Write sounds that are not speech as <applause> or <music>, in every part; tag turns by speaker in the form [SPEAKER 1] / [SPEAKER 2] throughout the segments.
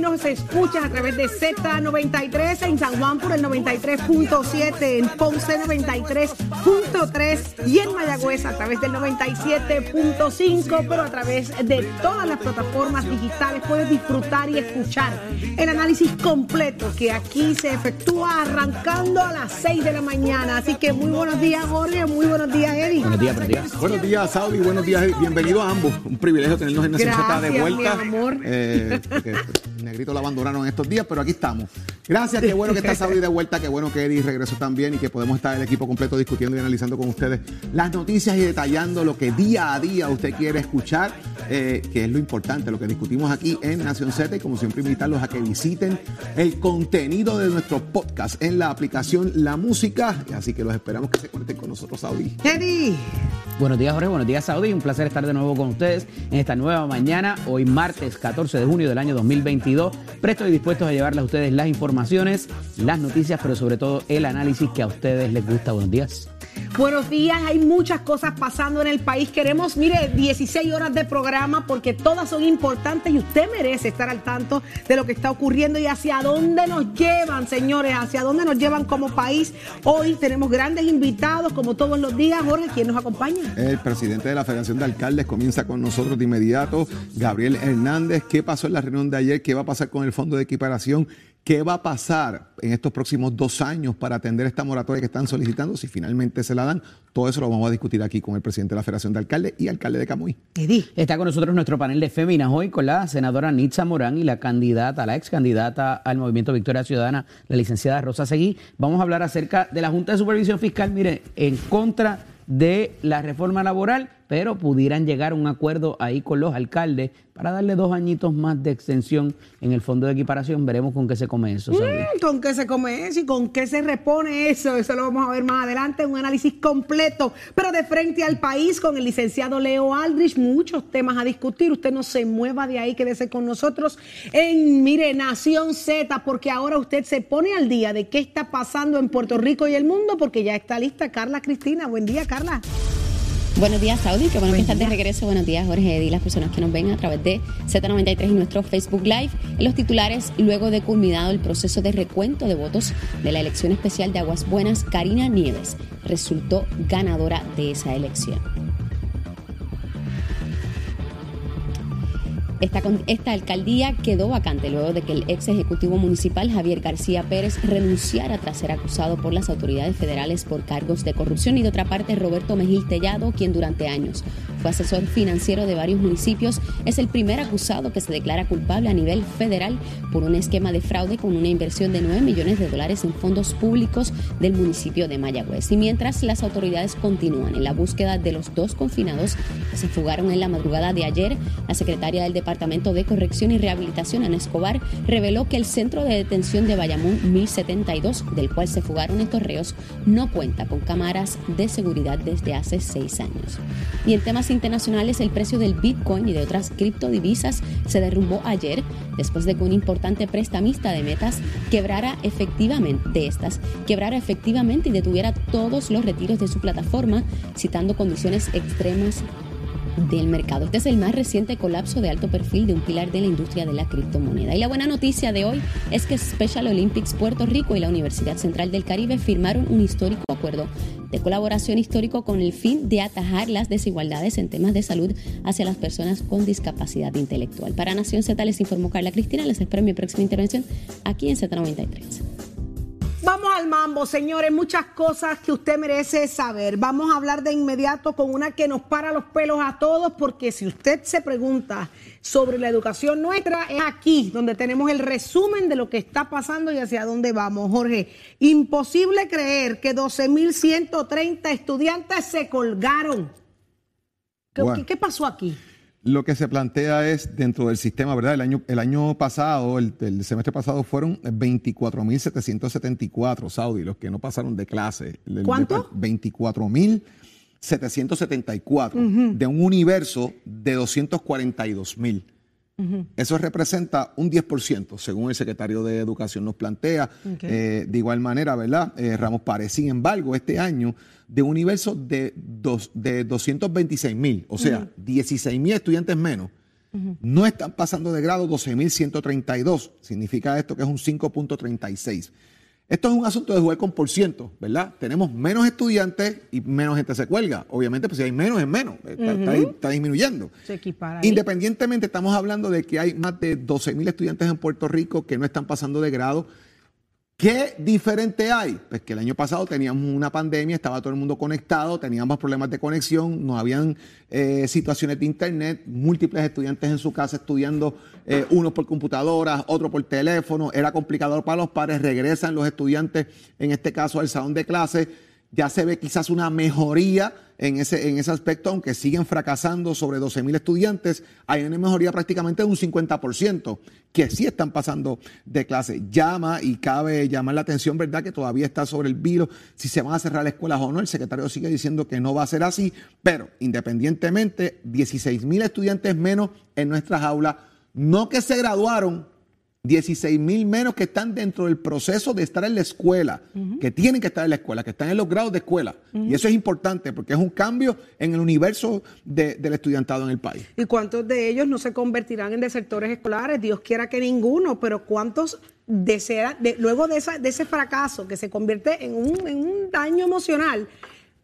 [SPEAKER 1] Nos escuchas a través de Z93 en San Juan por el 93.7, en Ponce 93.3 y en Mayagüez a través del 97.5, pero a través de todas las plataformas digitales puedes disfrutar y escuchar el análisis completo que aquí se efectúa arrancando a las 6 de la mañana. Así que muy buenos días, Jorge. Muy buenos días, Eddie.
[SPEAKER 2] Buenos días, buenos días. Buenos días, Saudi. Buenos días. Bienvenidos a ambos. Un privilegio tenernos en Z de vuelta.
[SPEAKER 1] mi amor.
[SPEAKER 2] Eh, negrito lo abandonaron estos días, pero aquí estamos. Gracias, qué bueno que está Saudi de vuelta, qué bueno que Eddie regresó también y que podemos estar el equipo completo discutiendo y analizando con ustedes las noticias y detallando lo que día a día usted quiere escuchar, eh, que es lo importante, lo que discutimos aquí en Nación Z y como siempre invitarlos a que visiten el contenido de nuestro podcast en la aplicación La Música, así que los esperamos que se conecten con nosotros, Saudi.
[SPEAKER 1] Eddie.
[SPEAKER 3] Buenos días, Jorge. Buenos días, Saudi. Un placer estar de nuevo con ustedes en esta nueva mañana, hoy martes 14 de junio del año 2022. Presto y dispuestos a llevarles a ustedes las informaciones, las noticias, pero sobre todo el análisis que a ustedes les gusta. Buenos días.
[SPEAKER 1] Buenos días, hay muchas cosas pasando en el país. Queremos, mire, 16 horas de programa porque todas son importantes y usted merece estar al tanto de lo que está ocurriendo y hacia dónde nos llevan, señores, hacia dónde nos llevan como país. Hoy tenemos grandes invitados, como todos los días. Jorge, ¿quién nos acompaña?
[SPEAKER 2] El presidente de la Federación de Alcaldes comienza con nosotros de inmediato, Gabriel Hernández. ¿Qué pasó en la reunión de ayer? ¿Qué va a pasar con el fondo de equiparación? ¿Qué va a pasar en estos próximos dos años para atender esta moratoria que están solicitando? Si finalmente se la dan, todo eso lo vamos a discutir aquí con el presidente de la Federación de Alcaldes y alcalde de Camuy.
[SPEAKER 1] Eddie.
[SPEAKER 3] Está con nosotros nuestro panel de féminas hoy con la senadora Nitza Morán y la candidata, la ex candidata al Movimiento Victoria Ciudadana, la licenciada Rosa Seguí. Vamos a hablar acerca de la Junta de Supervisión Fiscal, mire, en contra de la reforma laboral, pero pudieran llegar a un acuerdo ahí con los alcaldes para darle dos añitos más de extensión en el fondo de equiparación. Veremos con qué se come eso.
[SPEAKER 1] Mm, ¿Con qué se come eso y con qué se repone eso? Eso lo vamos a ver más adelante, un análisis completo, pero de frente al país con el licenciado Leo Aldrich, muchos temas a discutir. Usted no se mueva de ahí, quédese con nosotros en, mire, Nación Z, porque ahora usted se pone al día de qué está pasando en Puerto Rico y el mundo, porque ya está lista Carla Cristina. Buen día, Carla.
[SPEAKER 4] Buenos días, Saudi. Qué bueno
[SPEAKER 1] Buen
[SPEAKER 4] que estás de regreso. Buenos días, Jorge Eddy, las personas que nos ven a través de Z93 y nuestro Facebook Live. En los titulares, luego de culminado el proceso de recuento de votos de la elección especial de Aguas Buenas, Karina Nieves resultó ganadora de esa elección. Esta, alcaldía quedó vacante luego de que el ex ejecutivo municipal Javier García Pérez renunciara tras ser acusado por las autoridades federales por cargos de corrupción y de otra parte Roberto Mejil Tellado, quien durante años fue asesor financiero de varios municipios, es el primer acusado que se declara culpable a nivel federal por un esquema de fraude con una inversión de 9 millones de dólares en fondos públicos del municipio de Mayagüez. Y mientras las autoridades continúan en la búsqueda de los dos confinados que se fugaron en la madrugada de ayer, la secretaria del Departamento de Corrección y Rehabilitación, Ana Escobar, reveló que el centro de detención de Bayamón 1072, del cual se fugaron estos reos, no cuenta con cámaras de seguridad desde hace seis años. Y en temas internacionales, el precio del Bitcoin y de otras criptodivisas se derrumbó ayer después de que un importante prestamista de metas quebrara efectivamente de estas, quebrara efectivamente y detuviera todos los retiros de su plataforma, citando condiciones extremas del mercado. Este es el más reciente colapso de alto perfil de un pilar de la industria de la criptomoneda. Y la buena noticia de hoy es que Special Olympics Puerto Rico y la Universidad Central del Caribe firmaron un histórico acuerdo de colaboración histórico con el fin de atajar las desigualdades en temas de salud hacia las personas con discapacidad intelectual. Para Nación Z les informó Carla Cristina. Les espero mi próxima intervención aquí en Z93.
[SPEAKER 1] Vamos al mambo, señores. Muchas cosas que usted merece saber. Vamos a hablar de inmediato con una que nos para los pelos a todos, porque si usted se pregunta sobre la educación nuestra, es aquí donde tenemos el resumen de lo que está pasando y hacia dónde vamos. Jorge, imposible creer que 12.130 estudiantes se colgaron. ¿Qué,
[SPEAKER 2] Bueno.
[SPEAKER 1] qué pasó aquí?
[SPEAKER 2] Lo que se plantea es dentro del sistema, ¿verdad? El año, el año pasado, el, el semestre pasado, fueron 24.774 Saudi, los que no pasaron de clase.
[SPEAKER 1] ¿Cuánto?
[SPEAKER 2] 24.774 de un universo de 242.000. Eso representa un 10%, según el secretario de Educación nos plantea. Eh, de igual manera, ¿verdad? Eh, Ramos Párez. Sin embargo, este año, de un universo de, dos, de 226 mil, o sea, 16 mil estudiantes menos, no están pasando de grado 12.132. Significa esto que es un 5.36. Esto es un asunto de jugar con por ciento, ¿verdad? Tenemos menos estudiantes y menos gente se cuelga. Obviamente, pues si hay menos es menos. Está, está- está disminuyendo.
[SPEAKER 1] Se equipara.
[SPEAKER 2] Independientemente, estamos hablando de que hay más de 12 mil estudiantes en Puerto Rico que no están pasando de grado. ¿Qué diferente hay? Pues que el año pasado teníamos una pandemia, estaba todo el mundo conectado, teníamos problemas de conexión, no habían eh, situaciones de internet, múltiples estudiantes en su casa estudiando, eh, unos por computadoras, otros por teléfono, era complicado para los padres, regresan los estudiantes, en este caso al salón de clase, ya se ve quizás una mejoría en ese, en ese aspecto, aunque siguen fracasando sobre 12 mil estudiantes, hay una mejoría prácticamente de un 50%, que sí están pasando de clase. Llama y cabe llamar la atención, ¿verdad? Que todavía está sobre el vilo si se van a cerrar escuelas o no. El secretario sigue diciendo que no va a ser así, pero independientemente, 16 mil estudiantes menos en nuestras aulas, no que se graduaron, 16 mil menos que están dentro del proceso de estar en la escuela, que tienen que estar en la escuela, que están en los grados de escuela. Y eso es importante porque es un cambio en el universo de- del estudiantado en el país.
[SPEAKER 1] ¿Y cuántos de ellos no se convertirán en desertores escolares? Dios quiera que ninguno, pero ¿cuántos desea, de- luego de, esa- de ese fracaso que se convierte en un, en un daño emocional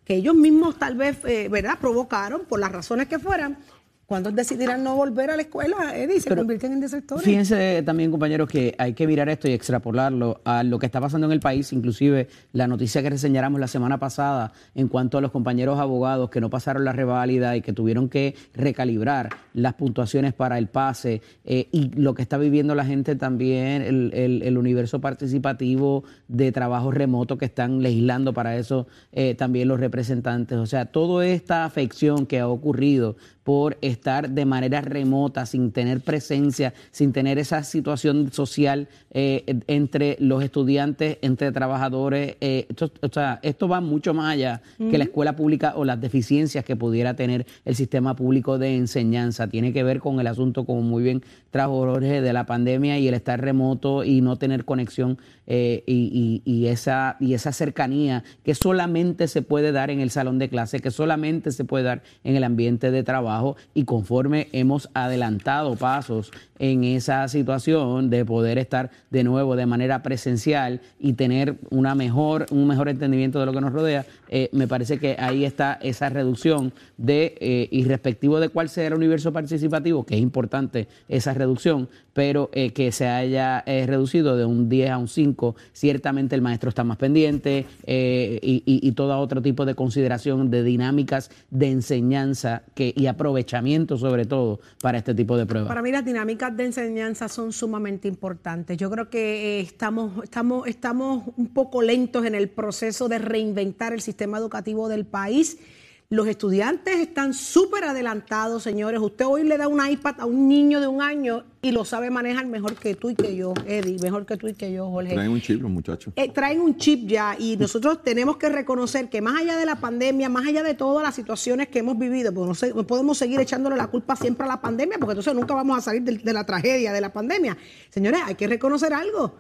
[SPEAKER 1] que ellos mismos tal vez, eh, ¿verdad?, provocaron por las razones que fueran, ¿cuántos decidirán no volver a la escuela, Eddie, se
[SPEAKER 3] Pero
[SPEAKER 1] convierten en desertores?
[SPEAKER 3] Fíjense también, compañeros, que hay que mirar esto y extrapolarlo a lo que está pasando en el país, inclusive la noticia que reseñáramos la semana pasada en cuanto a los compañeros abogados que no pasaron la reválida y que tuvieron que recalibrar las puntuaciones para el pase eh, y lo que está viviendo la gente también, el, el- el universo participativo de trabajo remoto que están legislando para eso eh, también los representantes. O sea, toda esta afección que ha ocurrido por estar de manera remota, sin tener presencia, sin tener esa situación social eh, entre los estudiantes, entre trabajadores. eh, esto, o sea, esto va mucho más allá que la escuela pública o las deficiencias que pudiera tener el sistema público de enseñanza. Tiene que ver con el asunto, como muy bien trajo Jorge, de la pandemia y el estar remoto y no tener conexión eh, y, y- y esa, y esa cercanía que solamente se puede dar en el salón de clase, que solamente se puede dar en el ambiente de trabajo y conforme hemos adelantado pasos en esa situación de poder estar de nuevo de manera presencial y tener una mejor, un mejor entendimiento de lo que nos rodea, eh, me parece que ahí está esa reducción de, eh, y respectivo de cuál sea el universo participativo, que es importante esa reducción, pero eh, que se haya eh, reducido de un 10 a un 5, ciertamente el maestro está más pendiente y, y- y todo otro tipo de consideración de dinámicas de enseñanza que, y aprovechamiento sobre todo para este tipo de pruebas.
[SPEAKER 1] Para mí las dinámicas de enseñanza son sumamente importantes. Yo creo que eh, estamos, estamos, estamos un poco lentos en el proceso de reinventar el sistema educativo del país. Los estudiantes están súper adelantados, señores. Usted hoy le da un iPad a un niño de un año y lo sabe manejar mejor que tú y que yo, Eddie, mejor que tú y que yo, Jorge.
[SPEAKER 2] Traen un chip los muchachos.
[SPEAKER 1] Eh, traen un chip ya y nosotros tenemos que reconocer que más allá de la pandemia, más allá de todas las situaciones que hemos vivido, porque no, se- no podemos seguir echándole la culpa siempre a la pandemia, porque entonces nunca vamos a salir de, de la tragedia de la pandemia. Señores, hay que reconocer algo.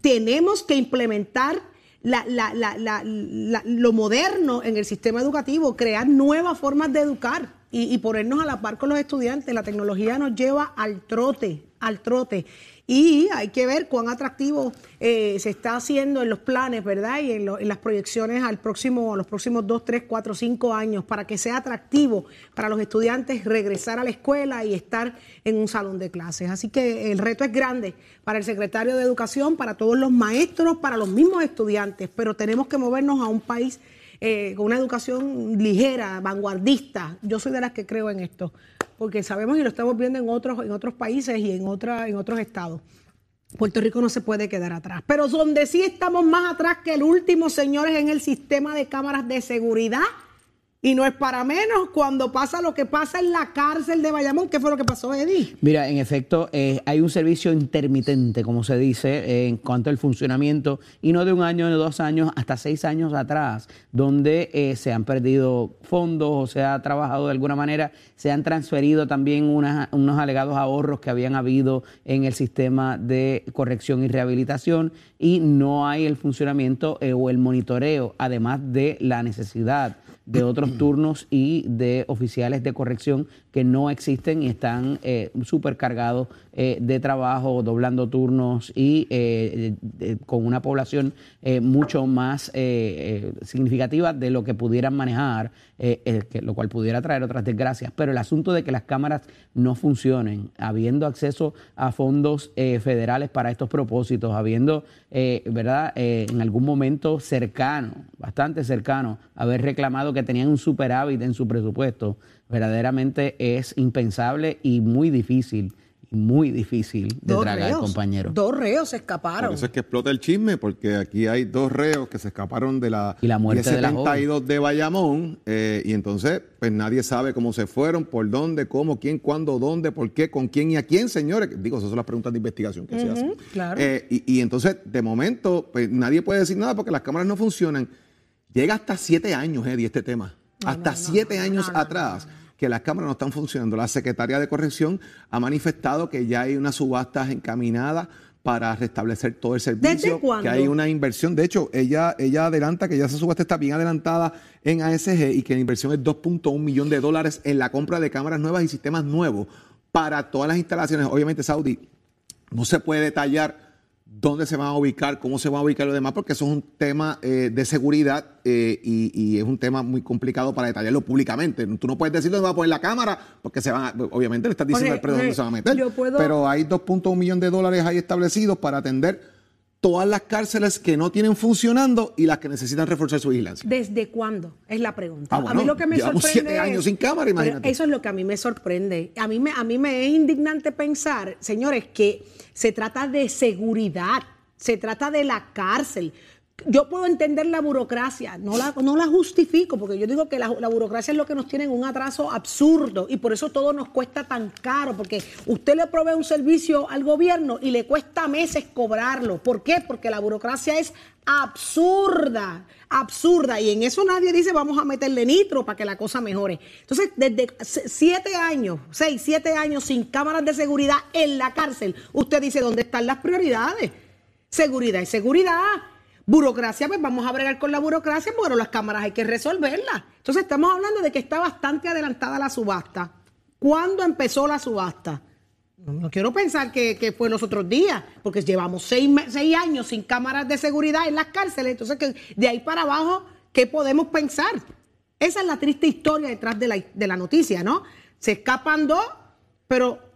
[SPEAKER 1] Tenemos que implementar la- la- la- lo moderno en el sistema educativo, crear nuevas formas de educar. Y, y ponernos a la par con los estudiantes. La tecnología nos lleva al trote, al trote. Y hay que ver cuán atractivo eh, se está haciendo en los planes, ¿verdad? Y en, las proyecciones al próximo, a los próximos dos, tres, cuatro, cinco años, para que sea atractivo para los estudiantes regresar a la escuela y estar en un salón de clases. Así que el reto es grande para el secretario de Educación, para todos los maestros, para los mismos estudiantes, pero tenemos que movernos a un país eh, con una educación ligera, vanguardista. Yo soy de las que creo en esto, porque sabemos y lo estamos viendo en otros, en otros países y en, otra, en otros estados. Puerto Rico no se puede quedar atrás. Pero donde sí estamos más atrás que el último, señores, en el sistema de cámaras de seguridad. Y no es para menos cuando pasa lo que pasa en la cárcel de Bayamón. ¿Qué fue lo que pasó, Eddie?
[SPEAKER 3] Mira, en efecto, eh, hay un servicio intermitente, como se dice, eh, en cuanto al funcionamiento, y no de un año, de dos años, hasta seis años atrás, donde eh, se han perdido fondos o se ha trabajado de alguna manera, se han transferido también unas- unos alegados ahorros que habían habido en el sistema de corrección y rehabilitación, y no hay el funcionamiento o el monitoreo, además de la necesidad de otros <clears throat> turnos y de oficiales de corrección no existen y están eh, supercargados eh, de trabajo, doblando turnos y eh, con una población mucho más significativa de lo que pudieran manejar, lo cual pudiera traer otras desgracias. Pero el asunto de que las cámaras no funcionen, habiendo acceso a fondos federales para estos propósitos, habiendo, ¿verdad?, en algún momento cercano, bastante cercano, haber reclamado que tenían un superávit en su presupuesto, verdaderamente es impensable y muy difícil, muy difícil de
[SPEAKER 1] Dos
[SPEAKER 3] tragar,
[SPEAKER 1] reos.
[SPEAKER 3] compañero.
[SPEAKER 1] Dos reos se
[SPEAKER 2] Por
[SPEAKER 1] escaparon.
[SPEAKER 2] eso es que explota el chisme, porque aquí hay dos reos que se escaparon de la,
[SPEAKER 3] Y la muerte de la
[SPEAKER 2] 72 de Bayamón, eh, y entonces, pues nadie sabe cómo se fueron, por dónde, cómo, quién, cuándo, dónde, por qué, con quién y a quién, señores. Digo, esas son las preguntas de investigación que se hacen.
[SPEAKER 1] claro.
[SPEAKER 2] Eh, y, y entonces, de momento, pues nadie puede decir nada porque las cámaras no funcionan. Llega hasta siete años, Eddie, este tema. hasta siete años atrás que las cámaras no están funcionando. La secretaria de Corrección ha manifestado que ya hay unas subastas encaminadas para restablecer todo el servicio.
[SPEAKER 1] ¿Desde cuándo?
[SPEAKER 2] Que hay una inversión. De hecho, ella, ella adelanta que ya esa subasta está bien adelantada en ASG y que la inversión es 2.1 millón de dólares en la compra de cámaras nuevas y sistemas nuevos para todas las instalaciones. Obviamente, Saudi, no se puede detallar dónde se van a ubicar, cómo se van a ubicar los demás, porque eso es un tema eh, de seguridad eh, y, y es un tema muy complicado para detallarlo públicamente. Tú no puedes decir dónde va a poner la cámara, porque se van a- obviamente le estás diciendo al dónde se van a meter.
[SPEAKER 1] yo puedo-
[SPEAKER 2] Pero hay 2.1 millones de dólares ahí establecidos para atender todas las cárceles que no tienen funcionando y las que necesitan reforzar su vigilancia.
[SPEAKER 1] ¿Desde cuándo? Es la pregunta.
[SPEAKER 2] Ah, bueno,
[SPEAKER 1] a mí lo que me
[SPEAKER 2] llevamos
[SPEAKER 1] sorprende
[SPEAKER 2] siete años
[SPEAKER 1] es-
[SPEAKER 2] sin cámara, imagínate.
[SPEAKER 1] Eso es lo que a mí me sorprende. A mí me, a mí me es indignante pensar, señores, que se trata de seguridad, se trata de la cárcel. Yo puedo entender la burocracia, no la, no la justifico, porque yo digo que la, la burocracia es lo que nos tiene en un atraso absurdo y por eso todo nos cuesta tan caro, porque usted le provee un servicio al gobierno y le cuesta meses cobrarlo. ¿Por qué? Porque la burocracia es absurda, absurda, y en eso nadie dice vamos a meterle nitro para que la cosa mejore. Entonces, desde siete años, seis, siete años sin cámaras de seguridad en la cárcel, usted dice dónde están las prioridades. Seguridad y seguridad. Burocracia, pues vamos a bregar con la burocracia, pero las cámaras hay que resolverlas. Entonces estamos hablando de que está bastante adelantada la subasta. ¿Cuándo empezó la subasta? No, quiero pensar que, que fue los otros días, porque llevamos seis, seis años sin cámaras de seguridad en las cárceles. Entonces, de ahí para abajo, ¿qué podemos pensar? Esa es la triste historia detrás de la, de la noticia, ¿no? Se escapan dos, pero ¿qué- qué-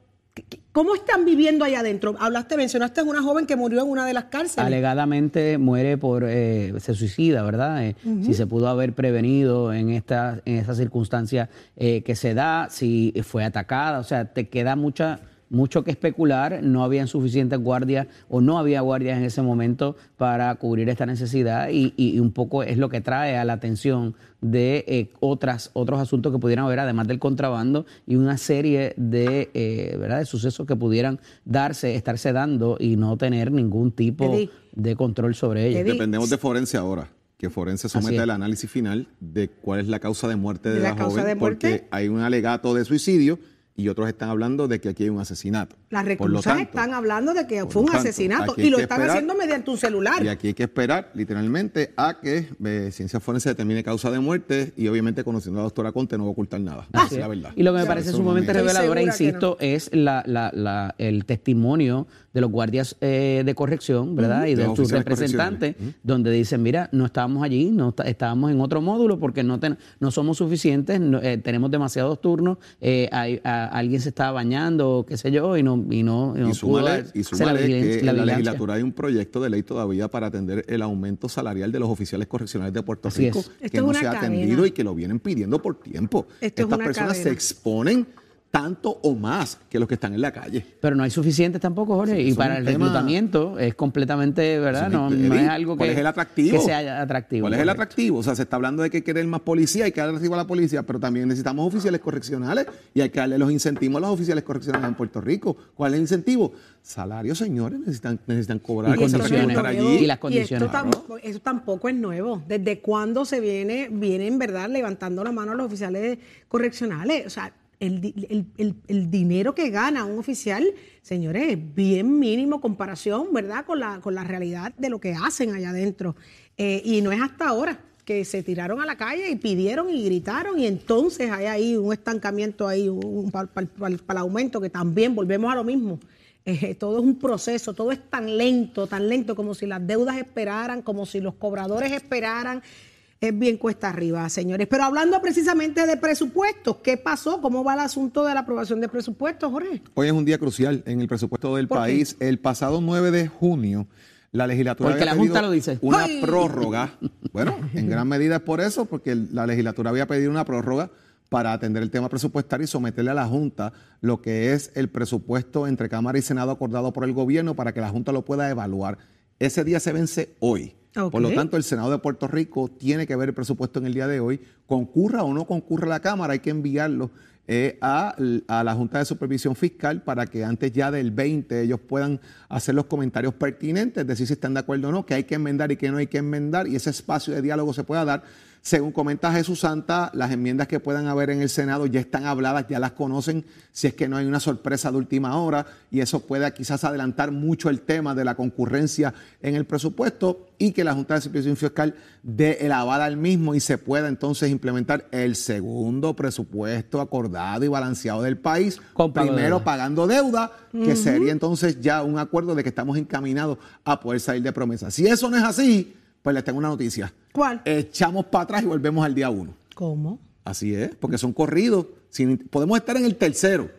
[SPEAKER 1] ¿cómo están viviendo allá adentro? Hablaste, mencionaste a una joven que murió en una de las cárceles.
[SPEAKER 3] Alegadamente muere por, eh, se suicida, ¿verdad? Eh, Si se pudo haber prevenido en esta, en esa circunstancia eh, que se da, si fue atacada, o sea, te queda mucha mucho que especular, no habían suficientes guardias o no había guardias en ese momento para cubrir esta necesidad y, y- y un poco es lo que trae a la atención de eh, otras, otros asuntos que pudieran haber, además del contrabando y una serie de, eh, ¿verdad? de sucesos que pudieran darse, estarse dando y no tener ningún tipo
[SPEAKER 1] Eddie.
[SPEAKER 3] de control sobre ellos.
[SPEAKER 1] Eddie.
[SPEAKER 2] Dependemos de Forense ahora, que Forense
[SPEAKER 3] es.
[SPEAKER 2] el análisis final de cuál es la causa de muerte de,
[SPEAKER 1] De la
[SPEAKER 2] la,
[SPEAKER 1] causa
[SPEAKER 2] joven,
[SPEAKER 1] de muerte.
[SPEAKER 2] porque hay un alegato de suicidio y otros están hablando de que aquí hay un asesinato.
[SPEAKER 1] Las reclusas
[SPEAKER 2] tanto,
[SPEAKER 1] están hablando de que fue un
[SPEAKER 2] tanto,
[SPEAKER 1] asesinato y lo están
[SPEAKER 2] esperar-
[SPEAKER 1] haciendo mediante un celular.
[SPEAKER 2] Y aquí hay que esperar, literalmente, a que eh, Ciencia Forense determine causa de muerte y obviamente conociendo a la doctora Conte no va a ocultar nada.
[SPEAKER 3] Así
[SPEAKER 2] es la verdad.
[SPEAKER 3] Y lo que me
[SPEAKER 2] Ya,
[SPEAKER 3] parece sumamente
[SPEAKER 1] que
[SPEAKER 3] insisto, es la, la- la- el testimonio de los guardias eh, de corrección, ¿verdad? Y
[SPEAKER 2] De
[SPEAKER 3] sus representantes,
[SPEAKER 2] correccionales.
[SPEAKER 3] donde dicen, mira, no estábamos allí, no está- estábamos en otro módulo porque no, ten- no somos suficientes, no- eh, tenemos demasiados turnos, eh, hay- a- alguien se estaba bañando, qué sé yo, y no, y no, y no
[SPEAKER 2] Y
[SPEAKER 3] pudo
[SPEAKER 2] súmale, y
[SPEAKER 3] la
[SPEAKER 2] súmale que en
[SPEAKER 3] la
[SPEAKER 2] la
[SPEAKER 3] vigilancia.
[SPEAKER 2] legislatura hay un proyecto de ley todavía para atender el aumento salarial de los oficiales correccionales de Puerto
[SPEAKER 3] Así
[SPEAKER 2] Rico,
[SPEAKER 3] es.
[SPEAKER 2] Que no se ha
[SPEAKER 1] cadena.
[SPEAKER 2] atendido y que lo vienen pidiendo por tiempo.
[SPEAKER 1] Esto es
[SPEAKER 2] Estas
[SPEAKER 1] una
[SPEAKER 2] personas se exponen tanto o más que los que están en la calle.
[SPEAKER 3] Pero no hay suficientes tampoco, Jorge.
[SPEAKER 2] Sí,
[SPEAKER 3] y para el
[SPEAKER 2] tema-
[SPEAKER 3] reclutamiento es completamente, ¿verdad? No,
[SPEAKER 2] es-
[SPEAKER 3] no
[SPEAKER 2] Eddie,
[SPEAKER 3] es algo que,
[SPEAKER 2] ¿Cuál es el atractivo?
[SPEAKER 3] que sea atractivo.
[SPEAKER 2] ¿Cuál es el
[SPEAKER 3] correcto.
[SPEAKER 2] atractivo? O sea, se está hablando de que hay que querer más policía, hay que darle arriba a la policía, pero también necesitamos oficiales correccionales y hay que darle los incentivos a los oficiales correccionales en Puerto Rico. ¿Cuál es el incentivo? Salarios, señores, necesitan, necesitan cobrar,
[SPEAKER 3] Y condiciones.
[SPEAKER 2] allí.
[SPEAKER 3] Y las condiciones.
[SPEAKER 1] esto, tampoco, eso tampoco es nuevo. ¿Desde cuándo se viene, vienen, verdad, levantando la mano a los oficiales correccionales? O sea, el, el- el- dinero que gana un oficial, señores, es bien mínimo comparación, ¿verdad?, con la, con la realidad de lo que hacen allá adentro. Eh, y no es hasta ahora que se tiraron a la calle y pidieron y gritaron y entonces hay ahí un estancamiento ahí para el aumento que también volvemos a lo mismo. Eh, todo es un proceso, todo es tan lento, tan lento como si las deudas esperaran, como si los cobradores esperaran. Es bien cuesta arriba, señores. Pero hablando precisamente de presupuestos, ¿qué pasó? ¿Cómo va el asunto de la aprobación de presupuestos, Jorge?
[SPEAKER 2] Hoy es un día crucial en el presupuesto del país. El pasado 9 de junio, la legislatura
[SPEAKER 3] Porque
[SPEAKER 2] había
[SPEAKER 3] la Junta
[SPEAKER 2] pedido
[SPEAKER 3] lo dice.
[SPEAKER 2] una
[SPEAKER 1] ¡Ay!
[SPEAKER 2] prórroga. Bueno, en gran medida es por eso, porque la legislatura había pedido una prórroga para atender el tema presupuestario y someterle a la Junta lo que es el presupuesto entre Cámara y Senado acordado por el gobierno para que la Junta lo pueda evaluar. Ese día se vence hoy. Por lo tanto, el Senado de Puerto Rico tiene que ver el presupuesto en el día de hoy. Concurra o no concurra la Cámara, hay que enviarlo eh, a, a la Junta de Supervisión Fiscal para que antes ya del 20 ellos puedan hacer los comentarios pertinentes, decir si están de acuerdo o no, que hay que enmendar y que no hay que enmendar, y ese espacio de diálogo se pueda dar. Según comenta Jesús Santa, las enmiendas que puedan haber en el Senado ya están habladas, ya las conocen, si es que no hay una sorpresa de última hora, y eso puede quizás adelantar mucho el tema de la concurrencia en el presupuesto y que la Junta de Supervisión Fiscal dé el aval al mismo y se pueda entonces implementar el segundo presupuesto acordado y balanceado del país, primero
[SPEAKER 3] deuda.
[SPEAKER 2] pagando deuda, que sería entonces ya un acuerdo de que estamos encaminados a poder salir de promesa. Si eso no es así, pues les tengo una noticia.
[SPEAKER 1] ¿Cuál?
[SPEAKER 2] Echamos para atrás y volvemos al día uno.
[SPEAKER 1] ¿Cómo?
[SPEAKER 2] Así es, porque son corridos. Sin- podemos estar en el tercero.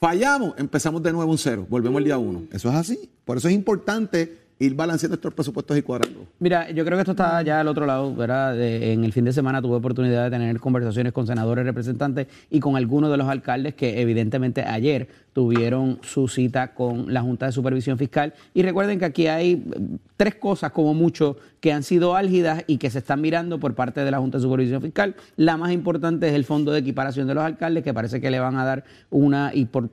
[SPEAKER 2] Fallamos, empezamos de nuevo un cero, volvemos al día uno. Eso es así. Por eso es importante ir balanceando estos presupuestos y cuadrando.
[SPEAKER 3] Mira, yo creo que esto está ya al otro lado, ¿verdad? En el fin de semana tuve oportunidad de tener conversaciones con senadores, representantes y con algunos de los alcaldes que evidentemente ayer tuvieron su cita con la Junta de Supervisión Fiscal. Y recuerden que aquí hay eh, tres cosas como mucho que han sido álgidas y que se están mirando por parte de la Junta de Supervisión Fiscal. La más importante es el fondo de equiparación de los alcaldes, que parece que le van a dar una, y por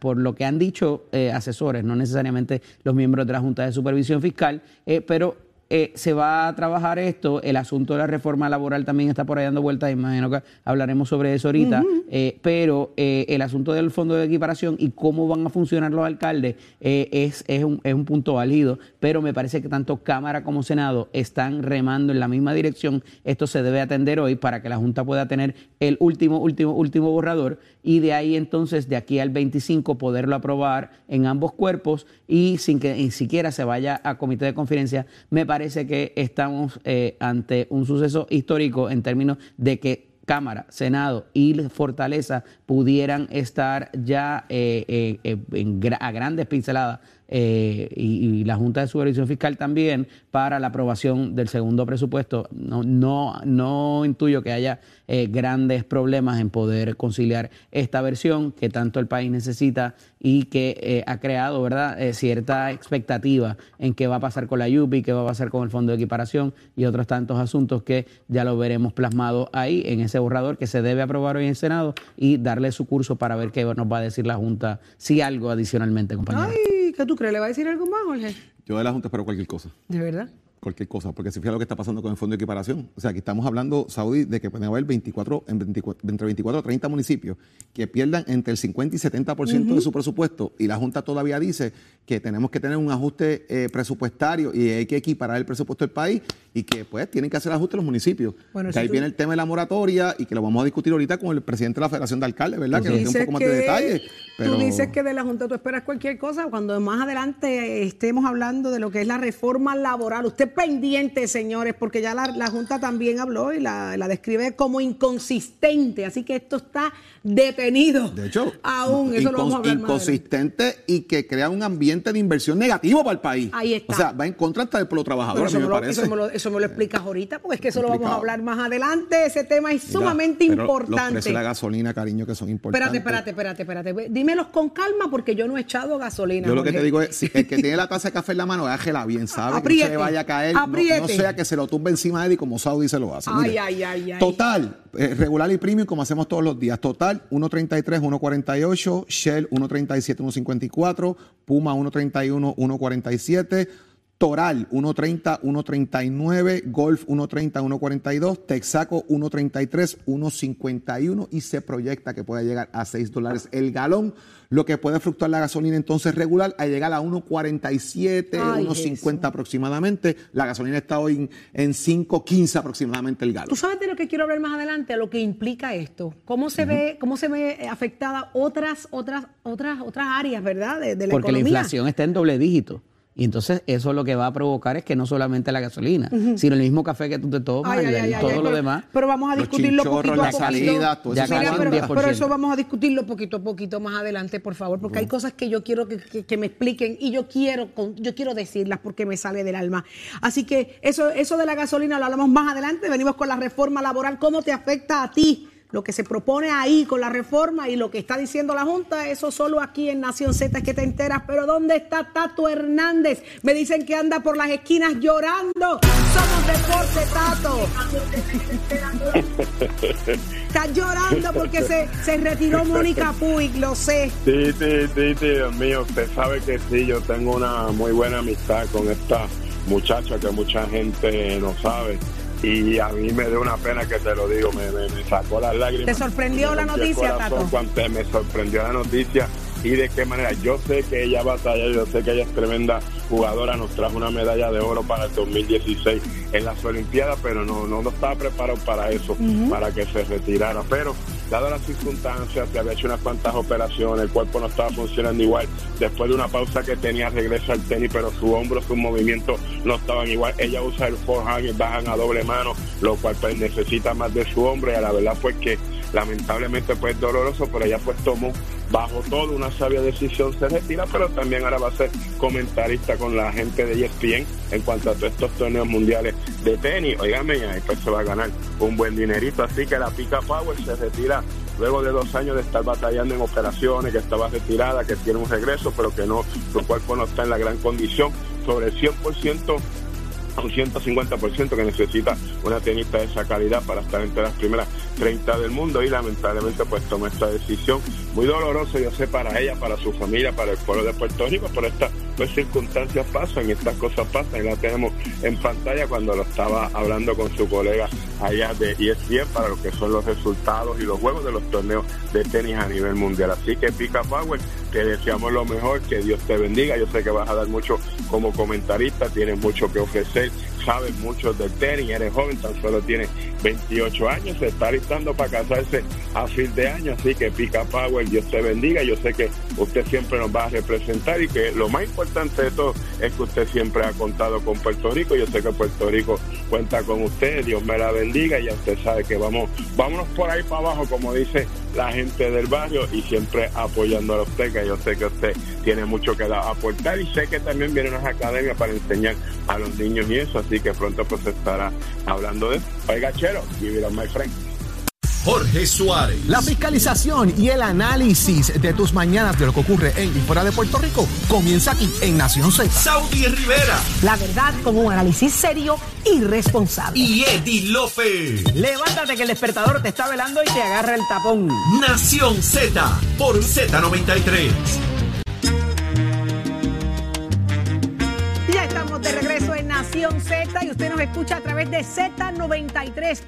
[SPEAKER 3] por lo que han dicho eh, asesores, no necesariamente los miembros de la Junta de Supervisión Fiscal, eh, pero eh, se va a trabajar esto, el asunto de la reforma laboral también está por ahí dando vueltas, imagino que hablaremos sobre eso ahorita, eh, pero eh, el asunto del fondo de equiparación y cómo van a funcionar los alcaldes es, es, un, es un punto válido, pero me parece que tanto Cámara como Senado están remando en la misma dirección, esto se debe atender hoy para que la Junta pueda tener el último, último, último borrador y de ahí entonces, de aquí al 25, poderlo aprobar en ambos cuerpos y sin que ni siquiera se vaya a comité de conferencia. Me parece que estamos eh, ante un suceso histórico en términos de que Cámara, Senado y Fortaleza pudieran estar ya eh, eh, a grandes pinceladas eh, y, la Junta de Supervisión Fiscal también para la aprobación del segundo presupuesto. No, no, no intuyo que haya eh, grandes problemas en poder conciliar esta versión que tanto el país necesita y que eh, ha creado verdad Eh, cierta expectativa en qué va a pasar con la UPI, qué va a pasar con el Fondo de Equiparación y otros tantos asuntos que ya lo veremos plasmado ahí en ese borrador que se debe aprobar hoy en el Senado y darle su curso para ver qué nos va a decir la Junta, si algo adicionalmente, compañero.
[SPEAKER 1] ¿Qué tú crees? ¿Le va a decir algo más, Jorge?
[SPEAKER 2] Yo de la Junta espero cualquier cosa.
[SPEAKER 1] ¿De verdad?
[SPEAKER 2] cualquier cosa, porque si fija lo que está pasando con el fondo de equiparación. O sea, aquí estamos hablando, Saudi, de que pueden haber 24, en 24 entre 24 o 30 municipios que pierdan entre el 50 y 70% de su presupuesto y la Junta todavía dice que tenemos que tener un ajuste eh, presupuestario y hay que equiparar el presupuesto del país y que pues tienen que hacer ajustes los municipios.
[SPEAKER 1] Bueno,
[SPEAKER 2] que
[SPEAKER 1] si
[SPEAKER 2] ahí
[SPEAKER 1] tú-
[SPEAKER 2] viene el tema de la moratoria y que lo vamos a discutir ahorita con el presidente de la Federación de Alcaldes, ¿verdad? que nos dé un poco más de detalle. Pero...
[SPEAKER 1] Tú dices que de la Junta tú esperas cualquier cosa cuando más adelante estemos hablando de lo que es la reforma laboral. Usted pendiente, señores, porque ya la, la Junta también habló y la, la describe como inconsistente. Así que esto está detenido.
[SPEAKER 2] De hecho,
[SPEAKER 1] aún eso lo vamos a hablar más adelante.
[SPEAKER 2] inconsistente y que crea un ambiente de inversión negativo para el país.
[SPEAKER 1] Ahí está.
[SPEAKER 2] O sea, va en contra hasta del pueblo trabajador,
[SPEAKER 1] eso,
[SPEAKER 2] me
[SPEAKER 1] lo,
[SPEAKER 2] parece.
[SPEAKER 1] eso me lo- eso me lo explicas ahorita, porque es que eso lo vamos a hablar más adelante. Ese tema es
[SPEAKER 2] Mira,
[SPEAKER 1] sumamente
[SPEAKER 2] pero Los
[SPEAKER 1] importante.
[SPEAKER 2] precios de la gasolina, cariño, que son importantes.
[SPEAKER 1] Espérate, espérate, espérate, espérate. Dímelos con calma porque yo no he echado gasolina.
[SPEAKER 2] Yo lo que te digo es, si el que <laughs> tiene la taza de café en la mano, hágela bien, ¿sabe? Que no
[SPEAKER 1] Apriete,
[SPEAKER 2] se le vaya a caer, no- no,
[SPEAKER 1] apriete.
[SPEAKER 2] sea que se lo tumbe encima de él y como Saudi se lo hace.
[SPEAKER 1] Ay,
[SPEAKER 2] Mire,
[SPEAKER 1] ay, ay, ay.
[SPEAKER 2] Total, eh, regular y premium como hacemos todos los días. Total, 1.33, 1.48, Shell 1.37, 1.54, Puma 1.31, 1.47, Toral 1.30, 1.39, Golf 1.30, 1.42, Texaco 1.33, 1.51 y se proyecta que pueda llegar a 6 dólares el galón, lo que puede fluctuar la gasolina entonces regular a llegar a 1.47,
[SPEAKER 1] Ay,
[SPEAKER 2] 1.50 aproximadamente. La gasolina está hoy en, en 5.15 aproximadamente el galón.
[SPEAKER 1] Tú sabes de lo que quiero hablar más adelante, lo que implica esto, cómo se ve, cómo se ve afectada otras, otras, otras, otras áreas, ¿verdad? De, de la
[SPEAKER 3] Porque la
[SPEAKER 1] economía.
[SPEAKER 3] inflación está en doble dígito. Y entonces eso lo que va a provocar es que no solamente la gasolina, sino el mismo café que tú te tomas
[SPEAKER 1] Ay,
[SPEAKER 3] y
[SPEAKER 1] ay, ay,
[SPEAKER 3] todo
[SPEAKER 1] ay,
[SPEAKER 3] lo
[SPEAKER 1] pero,
[SPEAKER 3] demás.
[SPEAKER 1] pero vamos a discutirlo poquito a poquito.
[SPEAKER 3] Ya
[SPEAKER 1] Mira, pero,
[SPEAKER 3] 10%.
[SPEAKER 1] pero eso vamos a discutirlo poquito a poquito más adelante, por favor, porque hay cosas que yo quiero que, que- que me expliquen y yo quiero con- yo quiero decirlas porque me sale del alma. Así que eso, eso de la gasolina lo hablamos más adelante. Venimos con la reforma laboral. ¿Cómo te afecta a ti? Lo que se propone ahí con la reforma y lo que está diciendo la Junta, eso solo aquí en Nación Z es que te enteras. Pero ¿dónde está Tato Hernández? Me dicen que anda por las esquinas llorando. Somos Deporte, Tato. Está llorando porque se, se retiró Mónica Puig, lo sé.
[SPEAKER 5] Sí, sí, sí, sí, Dios mío, usted sabe que sí, yo tengo una muy buena amistad con esta muchacha que mucha gente no sabe. Y a mí me dio una pena que te lo digo, me, me- me sacó las lágrimas.
[SPEAKER 1] ¿Te sorprendió la noticia, Tato?
[SPEAKER 5] Cuando me sorprendió la noticia y de qué manera. Yo sé que ella batalla, yo sé que ella es tremenda jugadora, nos trajo una medalla de oro para el 2016 en las Olimpiadas, pero no, no, no estaba preparado para eso, para que se retirara. Pero dadas las circunstancias, se había hecho unas cuantas operaciones, el cuerpo no estaba funcionando igual. Después de una pausa que tenía, regresa al tenis, pero su hombro, sus movimientos no estaban igual. Ella usa el forehand y bajan a doble mano, lo cual pues necesita más de su hombro y a la verdad pues que lamentablemente pues es doloroso, pero ella pues tomó bajo todo una sabia decisión, se retira, pero también ahora va a ser comentarista con la gente de ESPN en cuanto a todos estos torneos mundiales de tenis. Y ahí pues se va a ganar un buen dinerito, así que la Pica Power se retira luego de dos años de estar batallando en operaciones, que estaba retirada, que tiene un regreso, pero que no, su cuerpo no está en la gran condición, sobre el 100% a un 150% que necesita una tenista de esa calidad para estar entre las primeras 30 del mundo y lamentablemente pues tomó esta decisión muy dolorosa yo sé para ella, para su familia, para el pueblo de Puerto Rico, pero estas pues, circunstancias pasan y estas cosas pasan y la tenemos en pantalla cuando lo estaba hablando con su colega allá de ESPN para lo que son los resultados y los juegos de los torneos de tenis a nivel mundial. Así que Pica Power, te deseamos lo mejor, que Dios te bendiga. Yo sé que vas a dar mucho como comentarista, tienes mucho que ofrecer, sabes mucho del tenis, eres joven, tan solo tienes 28 años, se está listando para casarse a fin de año, así que Pica Power, Dios te bendiga. Yo sé que usted siempre nos va a representar y que lo más importante de todo es que usted siempre ha contado con Puerto Rico. Yo sé que Puerto Rico cuenta con usted, Dios me la bendiga ya usted sabe que vamos, vámonos por ahí para abajo, como dice la gente del barrio y siempre apoyando a usted, que yo sé que usted tiene mucho que aportar y sé que también vienen unas academias para enseñar a los niños y eso, así que pronto pues estará hablando de eso. Oiga, Chero, it up, my friend.
[SPEAKER 6] Jorge Suárez.
[SPEAKER 7] La fiscalización y el análisis de tus mañanas de lo que ocurre en y fuera de Puerto Rico comienza aquí en Nación Z.
[SPEAKER 6] Saudi Rivera
[SPEAKER 1] La verdad con un análisis serio y responsable.
[SPEAKER 6] y Eddie Lofe.
[SPEAKER 3] Levántate que el despertador te está velando y te agarra el tapón.
[SPEAKER 6] Nación Z por Z93.
[SPEAKER 1] Ya estamos de regreso en Nación Nación Z y usted nos escucha a través de Z93.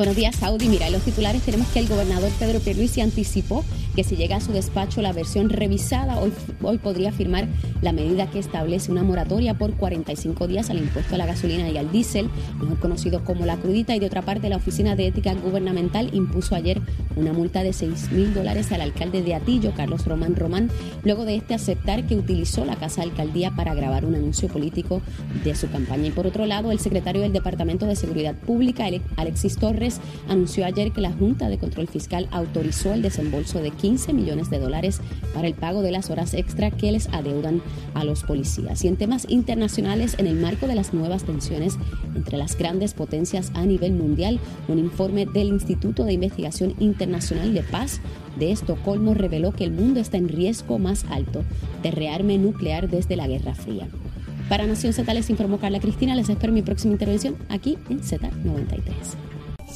[SPEAKER 4] Buenos días, Saudi. Mira, en los titulares tenemos que el gobernador Pedro Pierluisi anticipó que si llega a su despacho la versión revisada, hoy, hoy podría firmar la medida que establece una moratoria por 45 días al impuesto a la gasolina y al diésel, mejor conocido como la crudita. Y de otra parte, la Oficina de Ética Gubernamental impuso ayer una multa de 6 mil dólares al alcalde de Atillo, Carlos Román Román, luego de este aceptar que utilizó la Casa Alcaldía para grabar un anuncio político de su campaña. Y por otro lado, el secretario del Departamento de Seguridad Pública, Alexis Torres, anunció ayer que la Junta de Control Fiscal autorizó el desembolso de 15 millones de dólares para el pago de las horas extra que les adeudan a los policías. Y en temas internacionales, en el marco de las nuevas tensiones entre las grandes potencias a nivel mundial, un informe del Instituto de Investigación Internacional de Paz de Estocolmo reveló que el mundo está en riesgo más alto de rearme nuclear desde la Guerra Fría. Para Nación Z les informó Carla Cristina. Les espero mi próxima intervención aquí en Z93.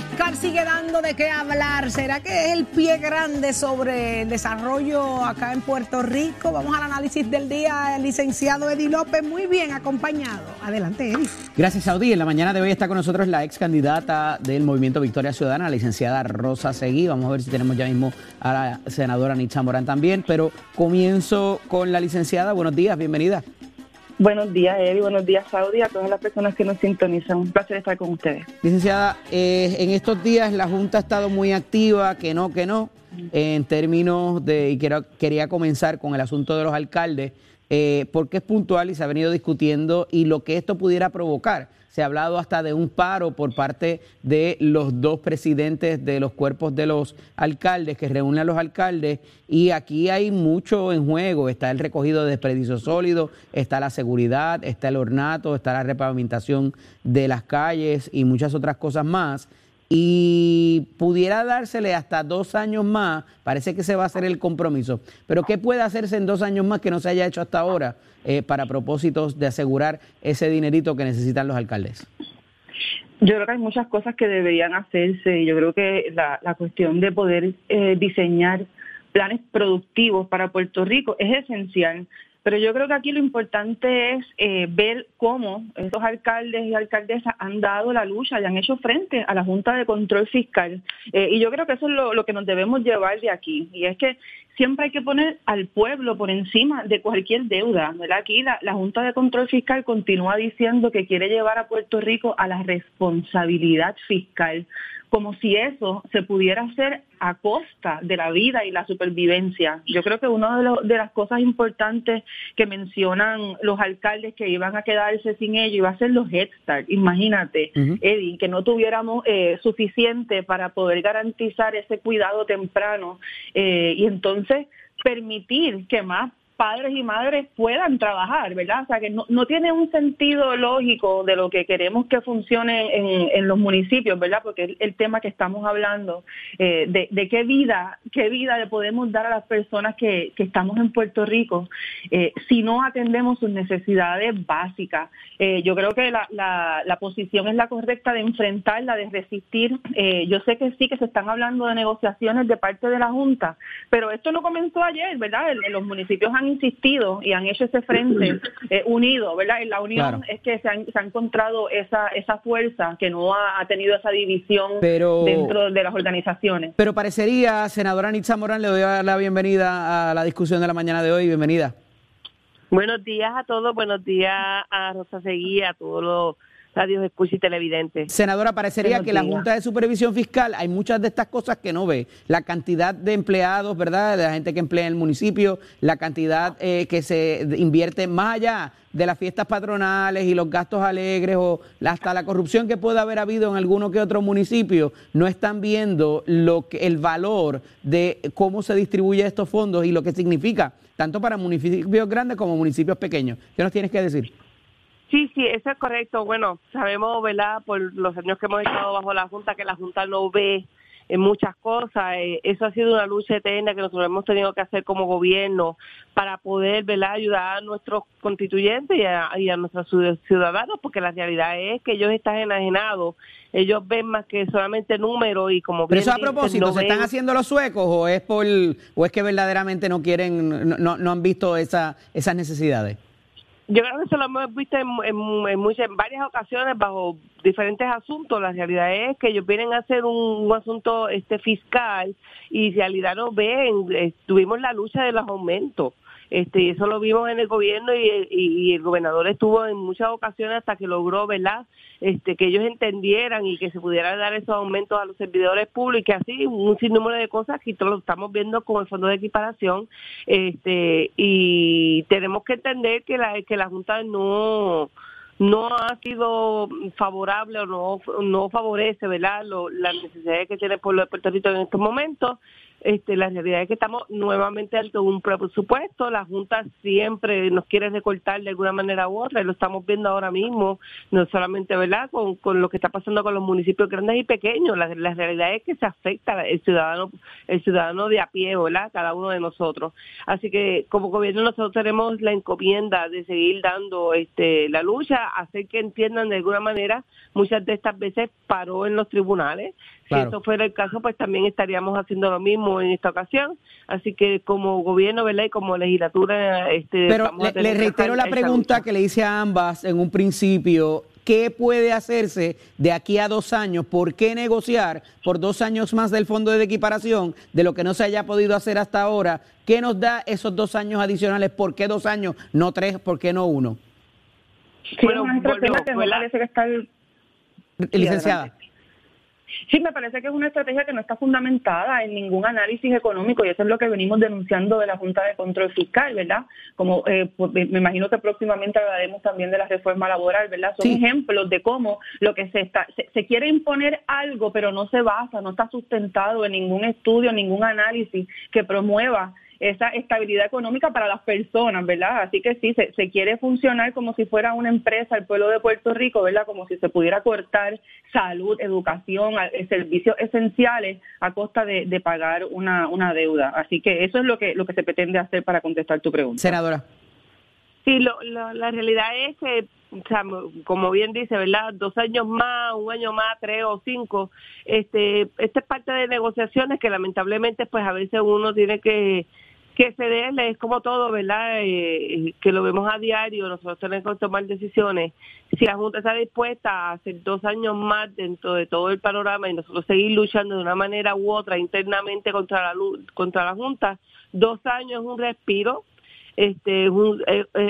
[SPEAKER 1] Fiscal sigue dando de qué hablar. ¿Será que es el pie grande sobre el desarrollo acá en Puerto Rico? Vamos al análisis del día, el licenciado Eddie López, muy bien acompañado. Adelante, Eddie.
[SPEAKER 3] Gracias, Saudí. En la mañana de hoy está con nosotros la ex candidata del Movimiento Victoria Ciudadana, la licenciada Rosa Seguí. Vamos a ver si tenemos ya mismo a la senadora Nitza Morán también. Pero comienzo con la licenciada. Buenos días, bienvenida.
[SPEAKER 8] Buenos días, Eddie. Buenos días, Saudi. A todas las personas que nos sintonizan. Un placer estar con ustedes.
[SPEAKER 3] Licenciada, eh, en estos días la Junta ha estado muy activa, que no, que no, en términos de, y quiero, quería comenzar con el asunto de los alcaldes, eh, porque es puntual y se ha venido discutiendo y lo que esto pudiera provocar se ha hablado hasta de un paro por parte de los dos presidentes de los cuerpos de los alcaldes que reúnen a los alcaldes y aquí hay mucho en juego. Está el recogido de desperdicio sólido, está la seguridad, está el ornato, está la repavimentación de las calles y muchas otras cosas más y pudiera dársele hasta dos años más, parece que se va a hacer el compromiso, pero ¿qué puede hacerse en dos años más que no se haya hecho hasta ahora eh, para propósitos de asegurar ese dinerito que necesitan los alcaldes?
[SPEAKER 8] Yo creo que hay muchas cosas que deberían hacerse. Yo creo que la, cuestión de poder eh, diseñar planes productivos para Puerto Rico es esencial. Pero yo creo que aquí lo importante es eh, ver cómo estos alcaldes y alcaldesas han dado la lucha y han hecho frente a la Junta de Control Fiscal. Eh, y yo creo que eso es lo, que nos debemos llevar de aquí. Y es que siempre hay que poner al pueblo por encima de cualquier deuda. Aquí la, la Junta de Control Fiscal continúa diciendo que quiere llevar a Puerto Rico a la responsabilidad fiscal como si eso se pudiera hacer a costa de la vida y la supervivencia. Yo creo que una de, las cosas importantes que mencionan los alcaldes que iban a quedarse sin ello iba a ser los Head Start. Imagínate, Eddie, que no tuviéramos eh, suficiente para poder garantizar ese cuidado temprano eh, y entonces permitir que más padres y madres puedan trabajar, ¿verdad? O sea, que no, tiene un sentido lógico de lo que queremos que funcione en, los municipios, ¿verdad? Porque el, el tema que estamos hablando, eh, de, qué vida, qué vida le podemos dar a las personas que, estamos en Puerto Rico eh, si no atendemos sus necesidades básicas. Eh, yo creo que la, la, posición es la correcta de enfrentarla, de resistir. yo sé que sí que se están hablando de negociaciones de parte de la Junta, pero esto no comenzó ayer, ¿verdad? los municipios han insistido y han hecho ese frente eh, unido, ¿verdad? En la unión es que se, ha encontrado esa, esa fuerza que no ha, tenido esa división dentro de las organizaciones.
[SPEAKER 3] Pero parecería, senadora Nitza Morán, le doy la bienvenida a la discusión de la mañana de hoy. Bienvenida.
[SPEAKER 9] Buenos días a todos, buenos días a Rosa Seguí, a todos los radios escucha y televidentes.
[SPEAKER 3] Senadora, parecería que la Junta de Supervisión Fiscal hay muchas de estas cosas que no ve. La cantidad de empleados, ¿verdad? De la gente que emplea en el municipio, la cantidad eh, que se invierte más allá de las fiestas patronales y los gastos alegres o hasta la corrupción que puede haber habido en alguno que otro municipio, no están viendo lo que, el valor de cómo se distribuye estos fondos y lo que significa, tanto para municipios grandes como municipios pequeños. ¿Qué nos tienes que decir?
[SPEAKER 9] Sí, sí, eso es correcto. Bueno, sabemos, ¿verdad? Por los años que hemos estado bajo la Junta, que la Junta no ve en muchas cosas. Eh, eso ha sido una lucha eterna que nosotros hemos tenido que hacer como gobierno para poder ¿verdad? ayudar a nuestros constituyentes y a, y a nuestros ciudadanos, porque la realidad es que ellos están enajenados, ellos ven más que solamente números y como...
[SPEAKER 3] Pero eso a propósito, ¿se están haciendo los suecos o es por o es que verdaderamente no quieren, no, no han visto esa, esas necesidades?
[SPEAKER 9] Yo creo que eso lo hemos visto en, muchas, en varias ocasiones bajo diferentes asuntos. La realidad es que ellos vienen a hacer un, asunto este fiscal y en realidad no ven. Eh, tuvimos la lucha de los aumentos. Este, eso lo vimos en el gobierno y, el gobernador estuvo en muchas ocasiones hasta que logró, ¿verdad? Este, que ellos entendieran y que se pudiera dar esos aumentos a los servidores públicos, y así un sinnúmero de cosas que lo estamos viendo con el fondo de equiparación, este, y tenemos que entender que la, que la Junta no no ha sido favorable o no, no favorece ¿verdad? Las necesidades que tiene el pueblo de Puerto Rico en estos momentos este, la realidad es que estamos nuevamente ante un presupuesto, la Junta siempre nos quiere recortar de alguna manera u otra, y lo estamos viendo ahora mismo, no solamente verdad con, con lo que está pasando con los municipios grandes y pequeños, la, realidad es que se afecta el ciudadano, el ciudadano de a pie, ¿verdad? cada uno de nosotros. Así que como gobierno nosotros tenemos la encomienda de seguir dando este, la lucha, hacer que entiendan de alguna manera, muchas de estas veces paró en los tribunales, si eso fuera el caso, pues también estaríamos haciendo lo mismo en esta ocasión. Así que como gobierno, ¿verdad? Y como legislatura... Este,
[SPEAKER 3] Pero le, reitero la pregunta que le hice a ambas en un principio. ¿Qué puede hacerse de aquí a dos años? ¿Por qué negociar por dos años más del fondo de equiparación de lo que no se haya podido hacer hasta ahora? ¿Qué nos da esos dos años adicionales? ¿Por qué dos años, no tres? ¿Por qué no uno?
[SPEAKER 8] bueno, que está
[SPEAKER 3] Licenciada.
[SPEAKER 8] Sí, me parece que es una estrategia que no está fundamentada en ningún análisis económico y eso es lo que venimos denunciando de la Junta de Control Fiscal, ¿verdad? Como eh, pues, me imagino que próximamente hablaremos también de la reforma laboral, ¿verdad? Son ejemplos de cómo lo que se está se, quiere imponer algo, pero no se basa, no está sustentado en ningún estudio, ningún análisis que promueva esa estabilidad económica para las personas, ¿verdad? Así que sí, se, quiere funcionar como si fuera una empresa el pueblo de Puerto Rico, ¿verdad? Como si se pudiera cortar salud, educación, eh, servicios esenciales a costa de, pagar una, una deuda. Así que eso es lo que, lo que se pretende hacer para contestar tu pregunta.
[SPEAKER 3] Senadora.
[SPEAKER 9] Sí, la realidad es que, o sea, como bien dice, ¿verdad? Dos años más, un año más, tres o cinco. Este, esta es parte de negociaciones que lamentablemente, pues a veces uno tiene que que se es como todo, ¿verdad? Eh, que lo vemos a diario, nosotros tenemos que tomar decisiones. Si la Junta está dispuesta a hacer dos años más dentro de todo el panorama y nosotros seguir luchando de una manera u otra internamente contra la, contra la Junta, dos años es un respiro, este es,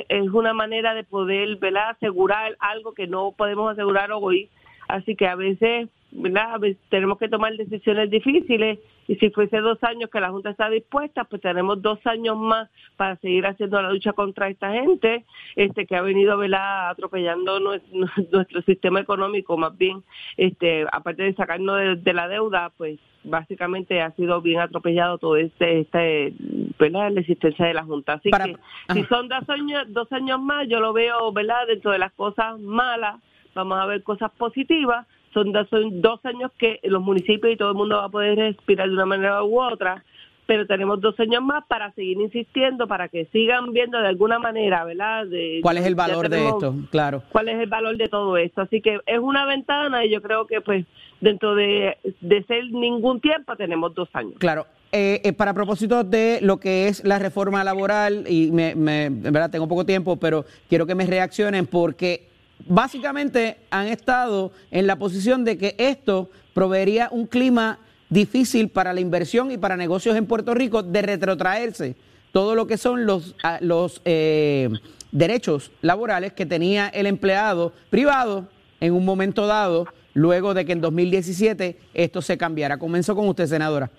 [SPEAKER 9] es una manera de poder ¿verdad? asegurar algo que no podemos asegurar hoy. Así que a veces ¿verdad? tenemos que tomar decisiones difíciles y si fuese dos años que la Junta está dispuesta, pues tenemos dos años más para seguir haciendo la lucha contra esta gente este que ha venido ¿verdad? atropellando <laughs> nuestro, sistema económico, más bien, este aparte de sacarnos de, la deuda, pues básicamente ha sido bien atropellado todo este, este ¿verdad? la existencia de la Junta. Así que si son dos años, dos años más, yo lo veo ¿verdad? dentro de las cosas malas, vamos a ver cosas positivas son dos, son dos años que los municipios y todo el mundo va a poder respirar de una manera u otra, pero tenemos dos años más para seguir insistiendo, para que sigan viendo de alguna manera, ¿verdad? De,
[SPEAKER 3] ¿Cuál es el valor de esto? Claro.
[SPEAKER 9] ¿Cuál es el valor de todo esto? Así que es una ventana y yo creo que pues dentro de, de ser ningún tiempo tenemos dos años.
[SPEAKER 3] Claro. Eh, eh, para propósito de lo que es la reforma laboral, y me, me, en verdad tengo poco tiempo, pero quiero que me reaccionen porque básicamente han estado en la posición de que esto proveería un clima difícil para la inversión y para negocios en Puerto Rico de retrotraerse todo lo que son los, ah, los eh, derechos laborales que tenía el empleado privado en un momento dado, luego de que en 2017 esto se cambiara. Comenzó con usted, senadora.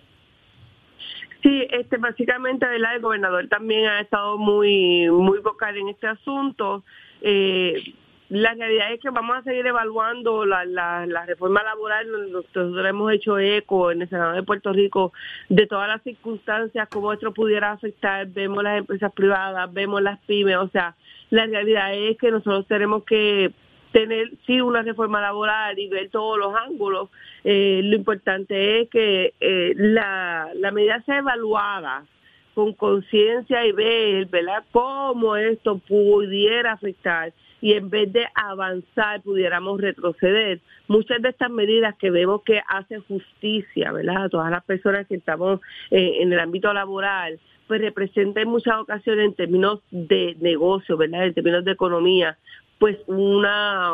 [SPEAKER 9] Sí, este, básicamente el gobernador también ha estado muy, muy vocal en este asunto. Eh, la realidad es que vamos a seguir evaluando la, la, reforma laboral. Nosotros hemos hecho eco en el Senado de Puerto Rico de todas las circunstancias, cómo esto pudiera afectar. Vemos las empresas privadas, vemos las pymes. O sea, la realidad es que nosotros tenemos que tener sí una reforma laboral y ver todos los ángulos. Eh, lo importante es que eh, la, la medida sea evaluada con conciencia y ver, ¿verdad?, cómo esto pudiera afectar y en vez de avanzar pudiéramos retroceder. Muchas de estas medidas que vemos que hacen justicia, ¿verdad?, a todas las personas que estamos en el ámbito laboral, pues representan en muchas ocasiones en términos de negocio, ¿verdad?, en términos de economía, pues una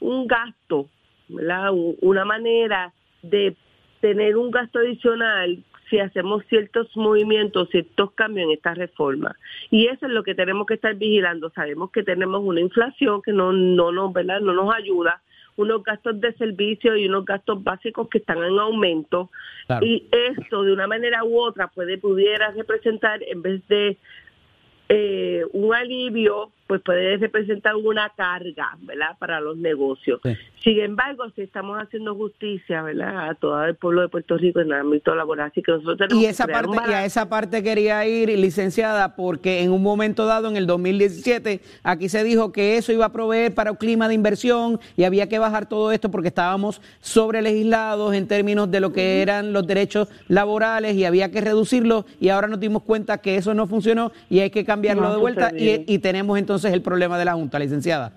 [SPEAKER 9] un gasto, ¿verdad?, una manera de tener un gasto adicional si hacemos ciertos movimientos, ciertos cambios en esta reforma. Y eso es lo que tenemos que estar vigilando. Sabemos que tenemos una inflación que no, no, nos, ¿verdad? no nos ayuda, unos gastos de servicio y unos gastos básicos que están en aumento. Y esto, de una manera u otra, puede pudiera representar, en vez de eh, un alivio, pues puede representar una carga, ¿verdad?, para los negocios. Sin embargo, si estamos haciendo justicia, ¿verdad?, a todo el pueblo de Puerto Rico en el ámbito laboral, así que nosotros tenemos
[SPEAKER 3] y esa
[SPEAKER 9] que
[SPEAKER 3] parte y a esa parte quería ir licenciada porque en un momento dado en el 2017 aquí se dijo que eso iba a proveer para un clima de inversión y había que bajar todo esto porque estábamos sobre legislados en términos de lo que eran los derechos laborales y había que reducirlo y ahora nos dimos cuenta que eso no funcionó y hay que cambiarlo de vuelta y, y tenemos entonces el problema de la Junta, licenciada.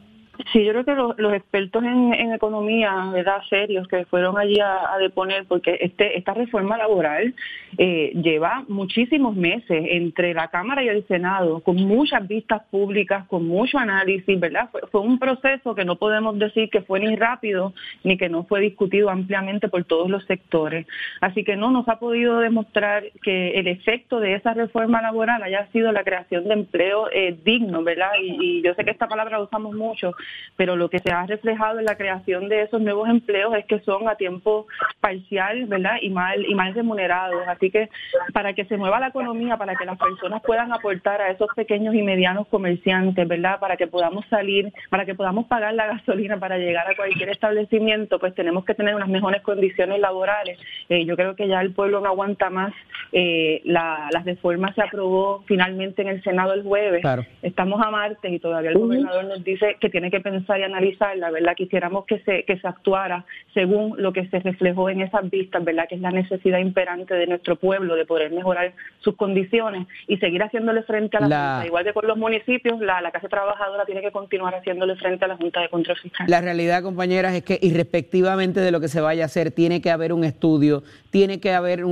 [SPEAKER 8] Sí, yo creo que los, expertos en, economía, ¿verdad? serios, que fueron allí a, deponer, porque este esta reforma laboral eh, lleva muchísimos meses entre la Cámara y el Senado, con muchas vistas públicas, con mucho análisis, ¿verdad? Fue, un proceso que no podemos decir que fue ni rápido, ni que no fue discutido ampliamente por todos los sectores. Así que no nos ha podido demostrar que el efecto de esa reforma laboral haya sido la creación de empleo eh, digno, ¿verdad? Y, y yo sé que esta palabra la usamos mucho, pero lo que se ha reflejado en la creación de esos nuevos empleos es que son a tiempo parcial, ¿verdad? Y mal y mal remunerados. Así que para que se mueva la economía, para que las personas puedan aportar a esos pequeños y medianos comerciantes, ¿verdad? Para que podamos salir, para que podamos pagar la gasolina para llegar a cualquier establecimiento, pues tenemos que tener unas mejores condiciones laborales. Eh, yo creo que ya el pueblo no aguanta más. Eh, la, la reforma se aprobó finalmente en el Senado el jueves. Estamos a martes y todavía el gobernador nos dice que tiene que pensar y analizar, la verdad, quisiéramos que se, que se actuara según lo que se reflejó en esas vistas, ¿verdad? Que es la necesidad imperante de nuestro pueblo de poder mejorar sus condiciones y seguir haciéndole frente a la, Junta. Igual que con los municipios, la, la Casa Trabajadora tiene que continuar haciéndole frente a la Junta de Control Fiscal.
[SPEAKER 3] La realidad, compañeras, es que irrespectivamente de lo que se vaya a hacer, tiene que haber un estudio, tiene que haber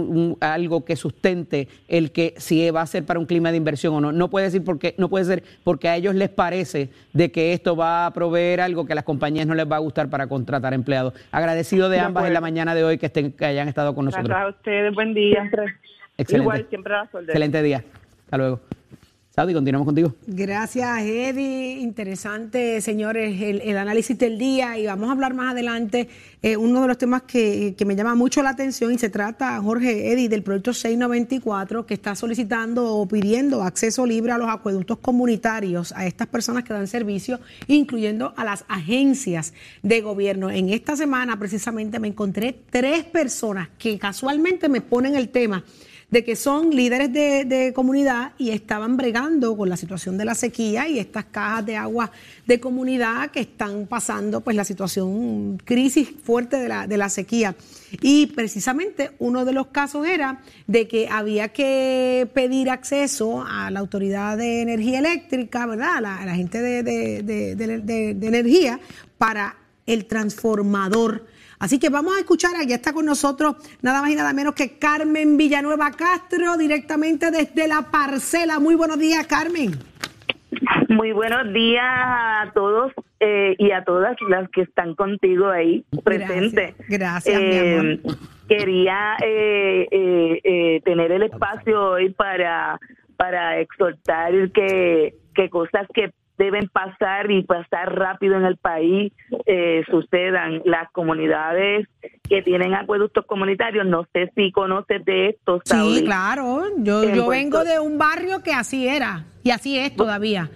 [SPEAKER 3] algo que sustente el que si va a ser para un clima de inversión o no. No puede decir porque no puede ser porque a ellos les parece de que esto va a proveer algo que a las compañías no les va a gustar para contratar empleados. Agradecido de ambas en la mañana de hoy que estén que hayan estado con nosotros.
[SPEAKER 8] Gracias a ustedes, buen día.
[SPEAKER 3] Excelente. Igual, siempre a la Excelente día. Hasta luego. Saudi, continuamos contigo.
[SPEAKER 1] Gracias, Eddie. Interesante, señores, el, análisis del día. Y vamos a hablar más adelante eh, uno de los temas que, que, me llama mucho la atención y se trata, Jorge, Eddie, del proyecto 694 que está solicitando o pidiendo acceso libre a los acueductos comunitarios a estas personas que dan servicio, incluyendo a las agencias de gobierno. En esta semana, precisamente, me encontré tres personas que casualmente me ponen el tema de que son líderes de, comunidad y estaban bregando con la situación de la sequía y estas cajas de agua de comunidad que están pasando pues la situación crisis fuerte de la, de la sequía. Y precisamente uno de los casos era de que había que pedir acceso a la autoridad de energía eléctrica, ¿verdad? A la, gente de, de energía para el transformador Así que vamos a escuchar, allá está con nosotros nada más y nada menos que Carmen Villanueva Castro, directamente desde la parcela. Muy buenos días, Carmen.
[SPEAKER 10] Muy buenos días a todos eh, y a todas las que están contigo ahí presentes.
[SPEAKER 1] Gracias. Eh,
[SPEAKER 10] quería eh, tener el espacio hoy para, para exhortar que, que cosas que deben pasar y pasar rápido en el país eh, sucedan. Las comunidades que tienen acueductos comunitarios, no sé si conoces de esto.
[SPEAKER 1] Sí, claro. Yo, yo vengo de un barrio que así era y así es todavía.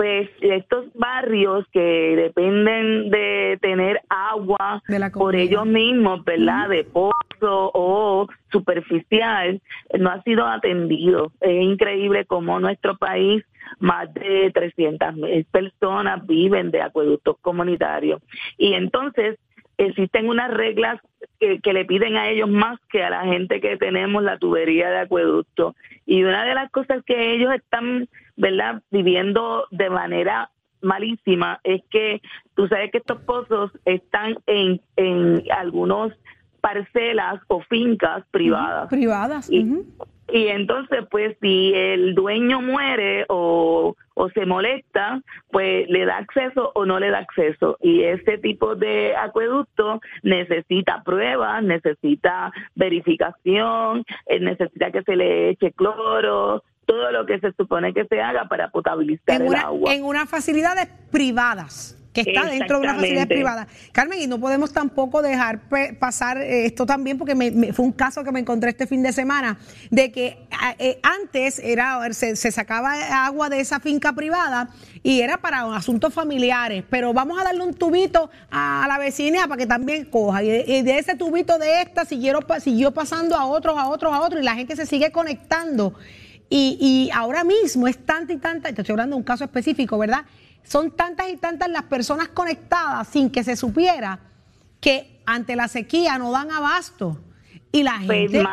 [SPEAKER 10] Pues estos barrios que dependen de tener agua por ellos mismos, ¿verdad? De pozo o superficial no ha sido atendido. Es increíble cómo nuestro país más de 300 mil personas viven de acueductos comunitarios. Y entonces existen unas reglas que, que, le piden a ellos más que a la gente que tenemos la tubería de acueducto. Y una de las cosas que ellos están, ¿verdad?, viviendo de manera malísima es que tú sabes que estos pozos están en, en algunos parcelas o fincas privadas.
[SPEAKER 1] Privadas.
[SPEAKER 10] Y, y entonces, pues, si el dueño muere o, o se molesta, pues le da acceso o no le da acceso. Y ese tipo de acueducto necesita pruebas, necesita verificación, eh, necesita que se le eche cloro, todo lo que se supone que se haga para potabilizar el agua.
[SPEAKER 1] En unas facilidades privadas que está dentro de una facilidad privada. Carmen, y no podemos tampoco dejar pasar eh, esto también, porque me, fue un caso que me encontré este fin de semana, de que eh, antes era se, se, sacaba agua de esa finca privada y era para asuntos familiares, pero vamos a darle un tubito a, la vecina para que también coja. Y de, ese tubito de esta siguieron, siguió pasando a otros, a otros, a otros, y la gente se sigue conectando. Y, y ahora mismo es tanta y tanta, te estoy hablando de un caso específico, ¿verdad? Son tantas y tantas las personas conectadas sin que se supiera que ante la sequía no dan abasto. Y la
[SPEAKER 10] pues
[SPEAKER 1] gente.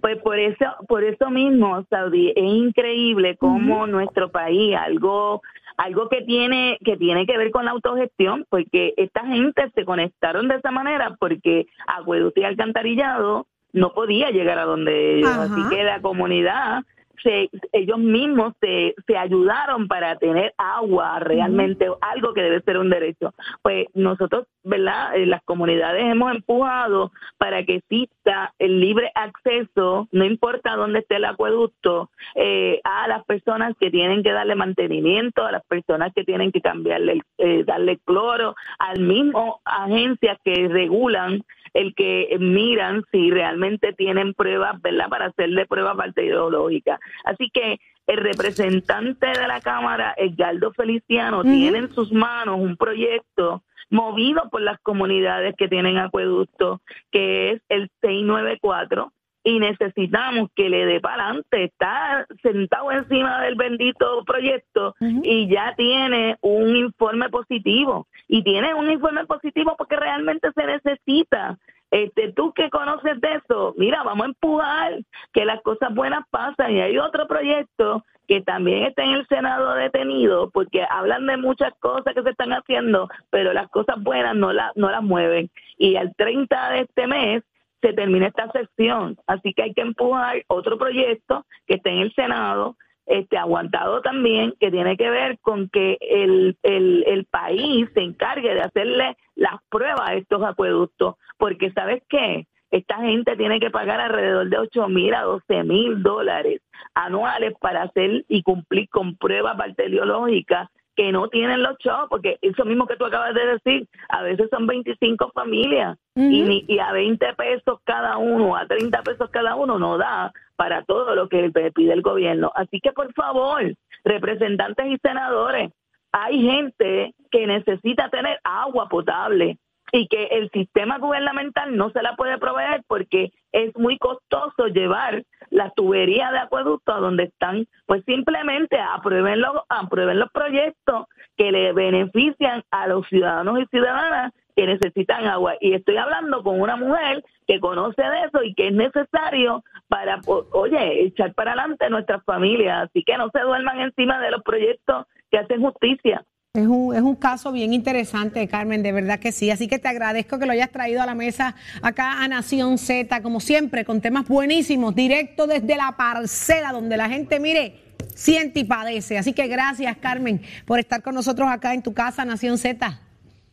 [SPEAKER 10] Pues, por eso, por eso mismo, Saudi, es increíble cómo nuestro país, algo algo que tiene que tiene que ver con la autogestión, porque esta gente se conectaron de esa manera porque acueducto y alcantarillado no podía llegar a donde ellos, así que la comunidad se, ellos mismos se, se ayudaron para tener agua realmente, algo que debe ser un derecho. Pues nosotros, ¿verdad? En las comunidades hemos empujado para que exista el libre acceso, no importa dónde esté el acueducto, eh, a las personas que tienen que darle mantenimiento, a las personas que tienen que cambiarle, eh, darle cloro, al mismo agencias que regulan el que miran si realmente tienen pruebas, ¿verdad? Para hacerle pruebas bacteriológicas. Así que el representante de la Cámara, Edgardo Feliciano, tiene en sus manos un proyecto movido por las comunidades que tienen acueducto, que es el 694 y necesitamos que le dé para adelante. Está sentado encima del bendito proyecto y ya tiene un informe positivo. Y tiene un informe positivo porque realmente se necesita. Este, tú que conoces de eso, mira, vamos a empujar que las cosas buenas pasan. Y hay otro proyecto que también está en el Senado detenido porque hablan de muchas cosas que se están haciendo, pero las cosas buenas no, la, no las mueven. Y al 30 de este mes se termina esta sección. Así que hay que empujar otro proyecto que esté en el Senado, este aguantado también, que tiene que ver con que el, el, el país se encargue de hacerle las pruebas a estos acueductos, porque ¿sabes qué? Esta gente tiene que pagar alrededor de 8 mil a 12 mil dólares anuales para hacer y cumplir con pruebas bacteriológicas que no tienen los chavos, porque eso mismo que tú acabas de decir, a veces son 25 familias y, y a 20 pesos cada uno, a 30 pesos cada uno no da para todo lo que pide el gobierno. Así que por favor, representantes y senadores, hay gente que necesita tener agua potable y que el sistema gubernamental no se la puede proveer porque es muy costoso llevar la tubería de acueducto a donde están, pues simplemente aprueben los, aprueben los proyectos que le benefician a los ciudadanos y ciudadanas que necesitan agua. Y estoy hablando con una mujer que conoce de eso y que es necesario para, oye, echar para adelante nuestras familias. Así que no se duerman encima de los proyectos que hacen justicia.
[SPEAKER 1] Es un, es un caso bien interesante, Carmen, de verdad que sí. Así que te agradezco que lo hayas traído a la mesa acá a Nación Z, como siempre, con temas buenísimos, directo desde la parcela, donde la gente, mire, siente y padece. Así que gracias, Carmen, por estar con nosotros acá en tu casa, Nación Z.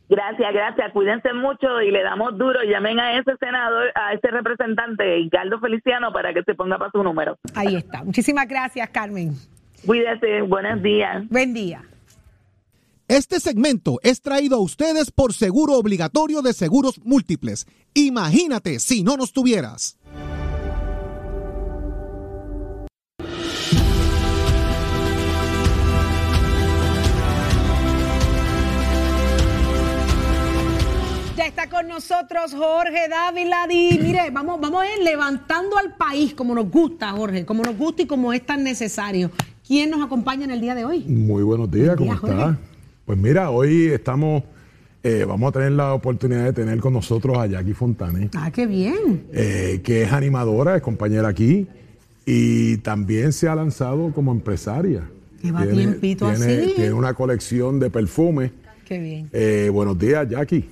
[SPEAKER 10] Gracias, gracias. Cuídense mucho y le damos duro. Llamen a ese senador, a ese representante, Ricardo Feliciano, para que se ponga para su número.
[SPEAKER 1] Ahí está. Muchísimas gracias, Carmen.
[SPEAKER 10] Cuídese. Buenos días.
[SPEAKER 1] Buen día.
[SPEAKER 11] Este segmento es traído a ustedes por Seguro Obligatorio de Seguros Múltiples. Imagínate si no nos tuvieras.
[SPEAKER 1] Ya está con nosotros. Jorge Dávila. Y mire, vamos, vamos a ir levantando al país como nos gusta, Jorge, como nos gusta y como es tan necesario. ¿Quién nos acompaña en el día de hoy?
[SPEAKER 12] Muy buenos días, ¿cómo está? Pues mira, hoy estamos, eh, vamos a tener la oportunidad de tener con nosotros a Jackie Fontane.
[SPEAKER 1] Ah, qué bien.
[SPEAKER 12] Eh, que es animadora, es compañera aquí y también se ha lanzado como empresaria.
[SPEAKER 1] Lleva tiempito así.
[SPEAKER 12] Tiene una colección de perfumes.
[SPEAKER 1] Qué bien.
[SPEAKER 12] Eh, buenos días, Jackie.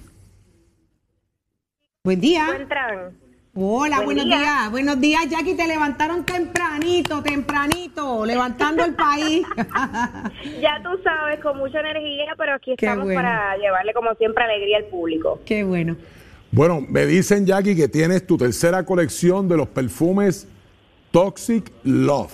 [SPEAKER 1] Buen día.
[SPEAKER 13] encuentran?
[SPEAKER 1] Hola,
[SPEAKER 13] Buen
[SPEAKER 1] buenos
[SPEAKER 13] día.
[SPEAKER 1] días. Buenos días, Jackie. Te levantaron tempranito, tempranito, levantando el país. <laughs>
[SPEAKER 13] Ya tú sabes, con mucha energía, pero aquí
[SPEAKER 1] Qué
[SPEAKER 13] estamos
[SPEAKER 1] bueno.
[SPEAKER 13] para llevarle como siempre alegría al público.
[SPEAKER 1] Qué bueno.
[SPEAKER 12] Bueno, me dicen, Jackie, que tienes tu tercera colección de los perfumes Toxic Love.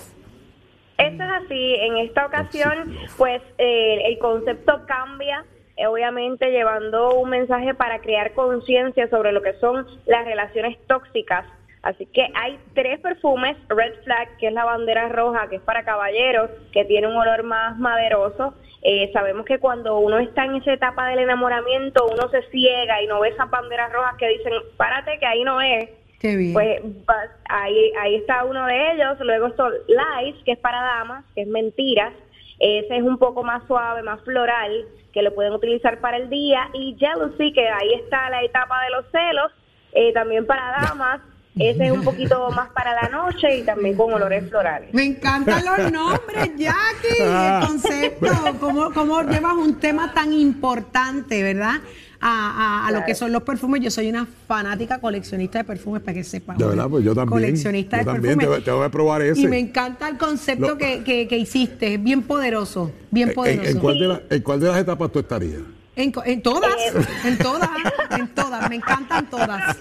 [SPEAKER 13] Esto es así, en esta ocasión, pues eh, el concepto cambia, obviamente llevando un mensaje para crear conciencia sobre lo que son las relaciones tóxicas. Así que hay tres perfumes, Red Flag, que es la bandera roja, que es para caballeros, que tiene un olor más maderoso. Eh, sabemos que cuando uno está en esa etapa del enamoramiento, uno se ciega y no ve esas banderas rojas que dicen, párate que ahí no es.
[SPEAKER 1] Qué bien.
[SPEAKER 13] Pues ahí, ahí está uno de ellos. Luego son Lies, que es para damas, que es mentiras. Ese es un poco más suave, más floral, que lo pueden utilizar para el día. Y Jealousy, que ahí está la etapa de los celos, eh, también para damas. Ese es un poquito más para la noche y también con olores florales.
[SPEAKER 1] Me encantan los nombres, Jackie. El concepto, <laughs> cómo, cómo llevas un tema tan importante, ¿verdad? A, a- a lo que son los perfumes. Yo soy una fanática coleccionista de perfumes, para que sepan.
[SPEAKER 12] De verdad, pues yo también.
[SPEAKER 1] Coleccionista
[SPEAKER 12] yo
[SPEAKER 1] de
[SPEAKER 12] también
[SPEAKER 1] perfumes.
[SPEAKER 12] te, te voy a probar ese.
[SPEAKER 1] Y me encanta el concepto
[SPEAKER 12] Lo-
[SPEAKER 1] que, que- que hiciste. Es bien poderoso. Bien
[SPEAKER 12] ¿En,
[SPEAKER 1] poderoso.
[SPEAKER 12] en cuál de la- en cuál de las etapas tú estarías?
[SPEAKER 1] En, co- en todas, en todas, en todas. Me encantan todas.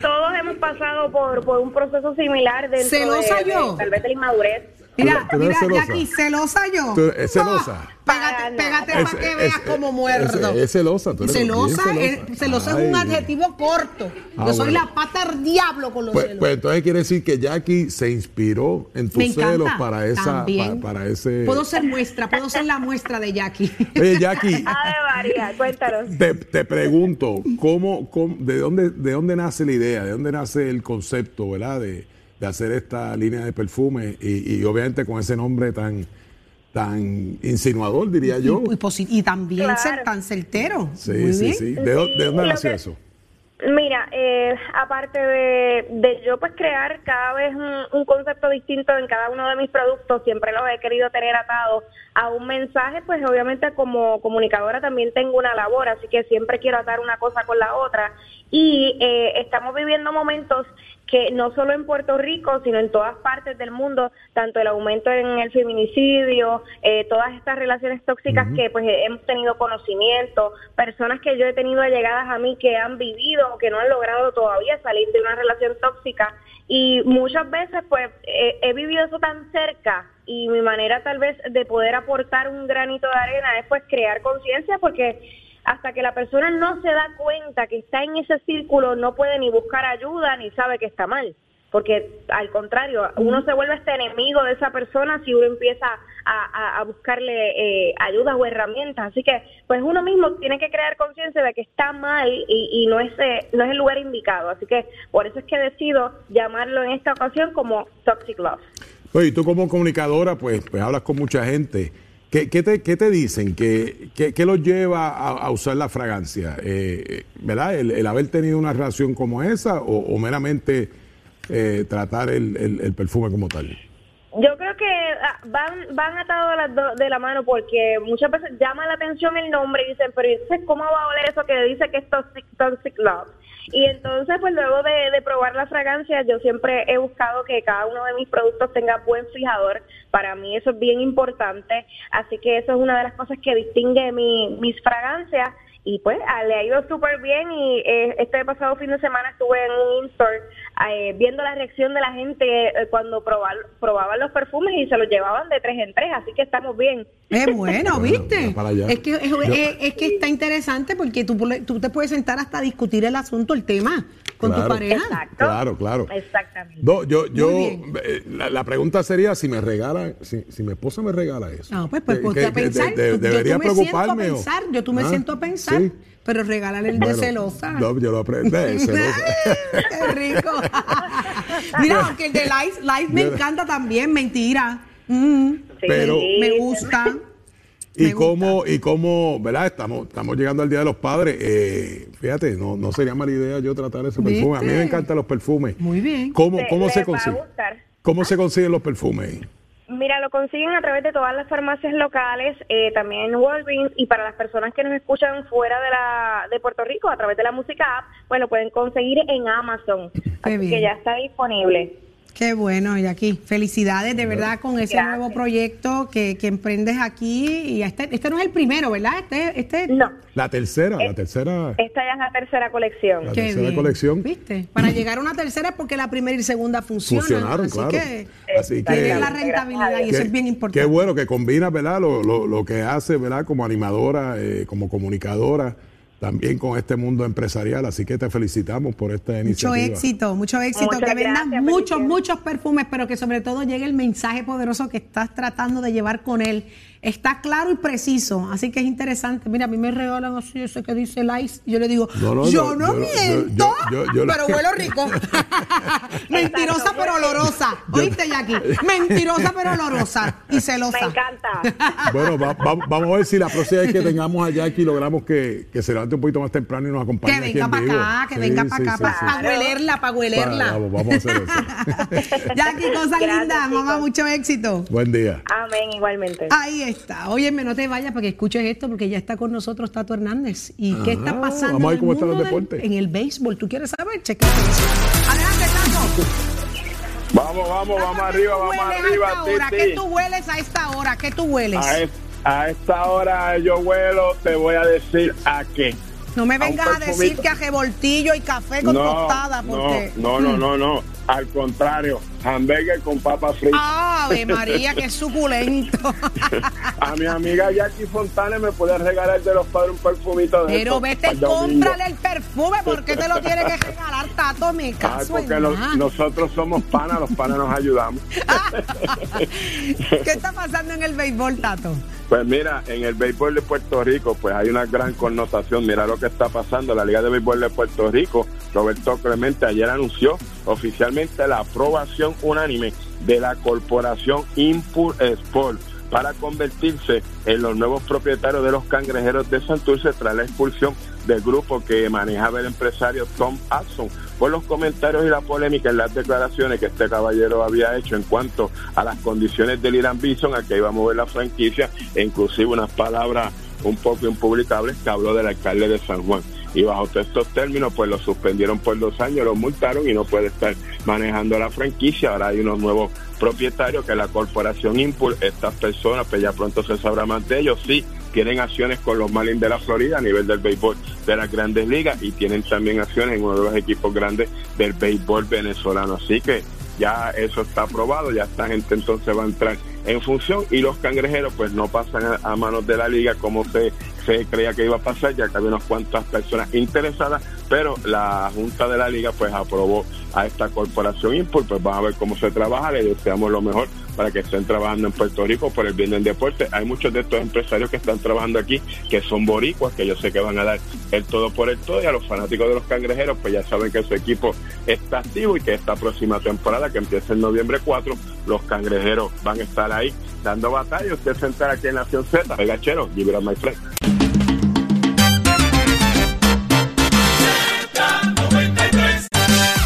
[SPEAKER 13] Todos hemos pasado por, por un proceso similar dentro
[SPEAKER 1] ¿Celosa
[SPEAKER 13] de, de-
[SPEAKER 1] yo?
[SPEAKER 13] tal vez de la inmadurez.
[SPEAKER 1] Mira,
[SPEAKER 12] ¿Tú eres
[SPEAKER 1] mira,
[SPEAKER 12] celosa?
[SPEAKER 1] Jackie, celosa yo.
[SPEAKER 12] ¿Tú eres celosa?
[SPEAKER 1] Ah, pégate pégate
[SPEAKER 12] Es-
[SPEAKER 1] para que
[SPEAKER 12] es-
[SPEAKER 1] veas
[SPEAKER 12] es-
[SPEAKER 1] cómo muerdo.
[SPEAKER 12] Es, es celosa, tú eres bien
[SPEAKER 1] celosa,
[SPEAKER 12] celosa.
[SPEAKER 1] es, celosa es un adjetivo corto.
[SPEAKER 12] Ah,
[SPEAKER 1] Yo soy
[SPEAKER 12] bueno.
[SPEAKER 1] la pata del diablo con los
[SPEAKER 12] Pues,
[SPEAKER 1] celos.
[SPEAKER 12] pues entonces quiere decir que Jackie se inspiró en tus celos para esa, para, para ese.
[SPEAKER 1] Puedo ser muestra, puedo ser la muestra de Jackie. <laughs>
[SPEAKER 12] Oye, Jackie, <laughs>
[SPEAKER 13] Ave María, cuéntanos.
[SPEAKER 12] te, te pregunto, ¿cómo, cómo- de dónde, de dónde nace la idea, de dónde nace el concepto, verdad, de, de hacer esta línea de perfume y, y obviamente con ese nombre tan, tan insinuador, diría yo.
[SPEAKER 1] Y, posi- y también
[SPEAKER 13] Claro.
[SPEAKER 1] ser tan certero.
[SPEAKER 12] Sí,
[SPEAKER 1] Muy
[SPEAKER 12] sí,
[SPEAKER 1] bien.
[SPEAKER 12] sí. ¿De, de dónde nació
[SPEAKER 13] que-
[SPEAKER 12] eso?
[SPEAKER 13] Mira, eh, aparte de, de yo pues crear cada vez un, un concepto distinto en cada uno de mis productos, siempre los he querido tener atados a un mensaje, pues obviamente como comunicadora también tengo una labor, así que siempre quiero atar una cosa con la otra. Y eh, estamos viviendo momentos que no solo en Puerto Rico, sino en todas partes del mundo, tanto el aumento en el feminicidio, eh, todas estas relaciones tóxicas que pues hemos tenido conocimiento, personas que yo he tenido allegadas a mí que han vivido o que no han logrado todavía salir de una relación tóxica. Y muchas veces pues eh, he vivido eso tan cerca y mi manera tal vez de poder aportar un granito de arena es pues crear conciencia porque hasta que la persona no se da cuenta que está en ese círculo, no puede ni buscar ayuda ni sabe que está mal. Porque al contrario, uno se vuelve este enemigo de esa persona si uno empieza a, a- a buscarle eh, ayudas o herramientas. Así que, pues uno mismo tiene que crear conciencia de que está mal y, y no, es, eh, no es el lugar indicado. Así que por eso es que decido llamarlo en esta ocasión como Toxic Love.
[SPEAKER 12] Oye, tú como comunicadora, pues, pues hablas con mucha gente. ¿Qué, qué te, qué te dicen? ¿Qué, qué, los lleva a, usar la fragancia? Eh, ¿Verdad? El, haber tenido una relación como esa o, meramente eh, tratar el- el perfume como tal?
[SPEAKER 13] Yo creo que ah, van van atados las do- de la mano porque muchas veces llama la atención el nombre y dicen, pero entonces, ¿cómo va a oler eso que dice que es Toxic, toxic Love? Y entonces, pues luego de, de probar la fragancia, yo siempre he buscado que cada uno de mis productos tenga buen fijador. Para mí eso es bien importante. Así que eso es una de las cosas que distingue mi, mis fragancias. Y pues ah, le ha ido súper bien y eh, este pasado fin de semana estuve en un in-store eh, viendo la reacción de la gente eh, cuando probar- probaban los perfumes y se los llevaban de tres en tres, así que estamos bien.
[SPEAKER 1] Es bueno, ¿viste?
[SPEAKER 12] para allá.
[SPEAKER 1] Es que, es, es- es que está interesante porque tú, tú te puedes sentar hasta discutir el asunto, el tema. Con
[SPEAKER 12] claro,
[SPEAKER 1] tu pareja.
[SPEAKER 13] Exacto.
[SPEAKER 12] Claro, claro.
[SPEAKER 13] Exactamente.
[SPEAKER 12] No, yo, yo, eh, la, la pregunta sería si me regala, si, si mi esposa me regala eso.
[SPEAKER 1] No, pues, pues
[SPEAKER 12] Que-
[SPEAKER 1] ponte a pensar.
[SPEAKER 12] de-
[SPEAKER 1] Yo-
[SPEAKER 12] debería
[SPEAKER 1] yo me siento a
[SPEAKER 12] preocuparme. o-
[SPEAKER 1] pensar, yo tú me
[SPEAKER 12] ¿Ah?
[SPEAKER 1] siento a pensar,
[SPEAKER 12] Sí.
[SPEAKER 1] pero regálale el de
[SPEAKER 12] Bueno,
[SPEAKER 1] celosa.
[SPEAKER 12] No, yo lo aprendí. de. <laughs>
[SPEAKER 1] Qué rico. <laughs> Mira, aunque el de Light, Light me encanta también, mentira. Mm,
[SPEAKER 12] Pero-
[SPEAKER 1] me gusta.
[SPEAKER 12] Y cómo, y cómo, ¿verdad? Estamos, estamos llegando al Día de los Padres. eh, fíjate, no, no sería mala idea yo tratar ese perfume. A mí me encantan los perfumes.
[SPEAKER 1] Muy bien.
[SPEAKER 12] ¿Cómo, cómo se consigue? ¿Cómo se consiguen los perfumes?
[SPEAKER 13] Mira, lo consiguen a través de todas las farmacias locales, eh, también en Walgreens y para las personas que nos escuchan fuera de la de Puerto Rico a través de la música app, pues lo pueden conseguir en Amazon. Así
[SPEAKER 1] bien.
[SPEAKER 13] que ya está disponible.
[SPEAKER 1] Qué bueno, y aquí felicidades de verdad con ese
[SPEAKER 13] Gracias.
[SPEAKER 1] nuevo proyecto que, que emprendes aquí. Y este, este no es el primero, ¿verdad? Este, este
[SPEAKER 13] No,
[SPEAKER 12] La tercera, la tercera,
[SPEAKER 13] esta ya es la tercera colección.
[SPEAKER 12] la
[SPEAKER 1] Qué
[SPEAKER 12] tercera
[SPEAKER 1] bien.
[SPEAKER 12] colección.
[SPEAKER 1] ¿Viste? Para llegar a una tercera es porque la primera y segunda funcionan.
[SPEAKER 12] Funcionaron,
[SPEAKER 1] así
[SPEAKER 12] claro.
[SPEAKER 1] que
[SPEAKER 12] Así que
[SPEAKER 1] la rentabilidad y eso es bien importante.
[SPEAKER 12] Qué bueno que combina, ¿verdad? Lo, lo, lo que hace, ¿verdad? Como animadora, eh, como comunicadora, también con este mundo empresarial. Así que te felicitamos por esta
[SPEAKER 1] Mucho
[SPEAKER 12] iniciativa.
[SPEAKER 1] éxito, mucho éxito.
[SPEAKER 13] Muchas
[SPEAKER 1] que vendan
[SPEAKER 13] gracias,
[SPEAKER 1] muchos, muchos perfumes, pero que sobre todo llegue el mensaje poderoso que estás tratando de llevar con él. Está claro y preciso, así que es interesante. Mira, a mí me regalan así ese que dice Lice, y yo le digo,
[SPEAKER 12] No, no,
[SPEAKER 1] yo
[SPEAKER 12] yo-
[SPEAKER 1] no
[SPEAKER 12] yo-
[SPEAKER 1] miento,
[SPEAKER 12] yo- yo- yo-
[SPEAKER 1] pero huelo <laughs> rico. <laughs> Mentirosa pero olorosa. ¿Oíste, Jackie? Mentirosa pero olorosa y celosa.
[SPEAKER 13] Me encanta. <laughs>
[SPEAKER 12] Bueno, va- va- vamos a ver si la próxima vez que tengamos a Jackie logramos que, que se levante un poquito más temprano y nos acompañe.
[SPEAKER 1] Que
[SPEAKER 12] aquí
[SPEAKER 1] venga
[SPEAKER 12] en
[SPEAKER 1] para
[SPEAKER 12] vivo.
[SPEAKER 1] acá, que
[SPEAKER 12] Sí,
[SPEAKER 1] venga
[SPEAKER 12] sí,
[SPEAKER 1] para acá,
[SPEAKER 12] sí,
[SPEAKER 1] para
[SPEAKER 12] sí.
[SPEAKER 1] huelerla, para huelerla.
[SPEAKER 12] Vamos, vamos a hacer eso.
[SPEAKER 1] Jackie, cosa
[SPEAKER 13] Gracias,
[SPEAKER 1] linda, mamá, mucho éxito.
[SPEAKER 12] Buen día.
[SPEAKER 13] Amén, igualmente.
[SPEAKER 1] Ahí está. Óyeme, no te vayas para que escuches esto, porque ya está con nosotros Tato Hernández. ¿Y qué está
[SPEAKER 12] Ah,
[SPEAKER 1] pasando
[SPEAKER 12] vamos a ver
[SPEAKER 1] en el
[SPEAKER 12] cómo están los
[SPEAKER 1] del-
[SPEAKER 12] deportes.
[SPEAKER 1] en el béisbol? ¿Tú quieres saber? Eso. Adelante, Tato.
[SPEAKER 5] Vamos, vamos, vamos arriba,
[SPEAKER 1] ¿Qué tú
[SPEAKER 5] vamos
[SPEAKER 1] a
[SPEAKER 5] arriba,
[SPEAKER 1] esta. ¿Qué tú hueles a esta hora? ¿Qué tú hueles?
[SPEAKER 5] A, es- a esta hora yo vuelo, te voy a decir a qué.
[SPEAKER 1] No me vengas a, decir que a revoltillo y café con tostada, porque...
[SPEAKER 5] no, no, no, no. Al contrario, hamburger con papas fritas.
[SPEAKER 1] Ave María, qué <laughs> suculento.
[SPEAKER 5] A mi amiga Jackie Fontana me puede regalar de los padres un perfumito de
[SPEAKER 1] Pero vete, cómprale el perfume. ¿Por qué te lo tiene que <laughs> regalar, Tato? Me
[SPEAKER 5] Ay,
[SPEAKER 1] caso
[SPEAKER 5] porque lo-
[SPEAKER 1] nada.
[SPEAKER 5] nosotros somos panas, los panas nos ayudamos. <laughs>
[SPEAKER 1] ¿Qué está pasando en el béisbol, Tato?
[SPEAKER 5] Pues mira, en el béisbol de Puerto Rico, pues hay una gran connotación. Mira lo que está pasando. La Liga de Béisbol de Puerto Rico, Roberto Clemente ayer anunció oficialmente la aprobación unánime de la corporación Impur Sport para convertirse en los nuevos propietarios de los cangrejeros de Santurce tras la expulsión del grupo que manejaba el empresario Tom Hudson por los comentarios y la polémica en las declaraciones que este caballero había hecho en cuanto a las condiciones del Irán Bison a que iba a mover la franquicia e inclusive unas palabras un poco impublicables que habló del alcalde de San Juan. Y bajo estos términos, pues lo suspendieron por dos años, lo multaron y no puede estar manejando la franquicia. Ahora hay unos nuevos propietarios que la corporación Impul. Estas personas, pues ya pronto se sabrá más de ellos. Sí, tienen acciones con los Marlins de la Florida a nivel del béisbol de las grandes ligas y tienen también acciones en uno de los equipos grandes del béisbol venezolano. Así que ya eso está aprobado, ya esta gente entonces va a entrar en función y los cangrejeros pues no pasan a, manos de la liga como se, se creía que iba a pasar, ya que había unas cuantas personas interesadas, pero la Junta de la Liga pues aprobó a esta corporación Impul, pues vamos a ver cómo se trabaja, le deseamos lo mejor para que estén trabajando en Puerto Rico por el bien del deporte. Hay muchos de estos empresarios que están trabajando aquí que son boricuas, que yo sé que van a dar el todo por el todo y a los fanáticos de los cangrejeros pues ya saben que su equipo está activo y que esta próxima temporada que empieza en noviembre 4 los cangrejeros van a estar ahí dando batalla. Usted se entera aquí en Nación Z, el gachero, up, my friend.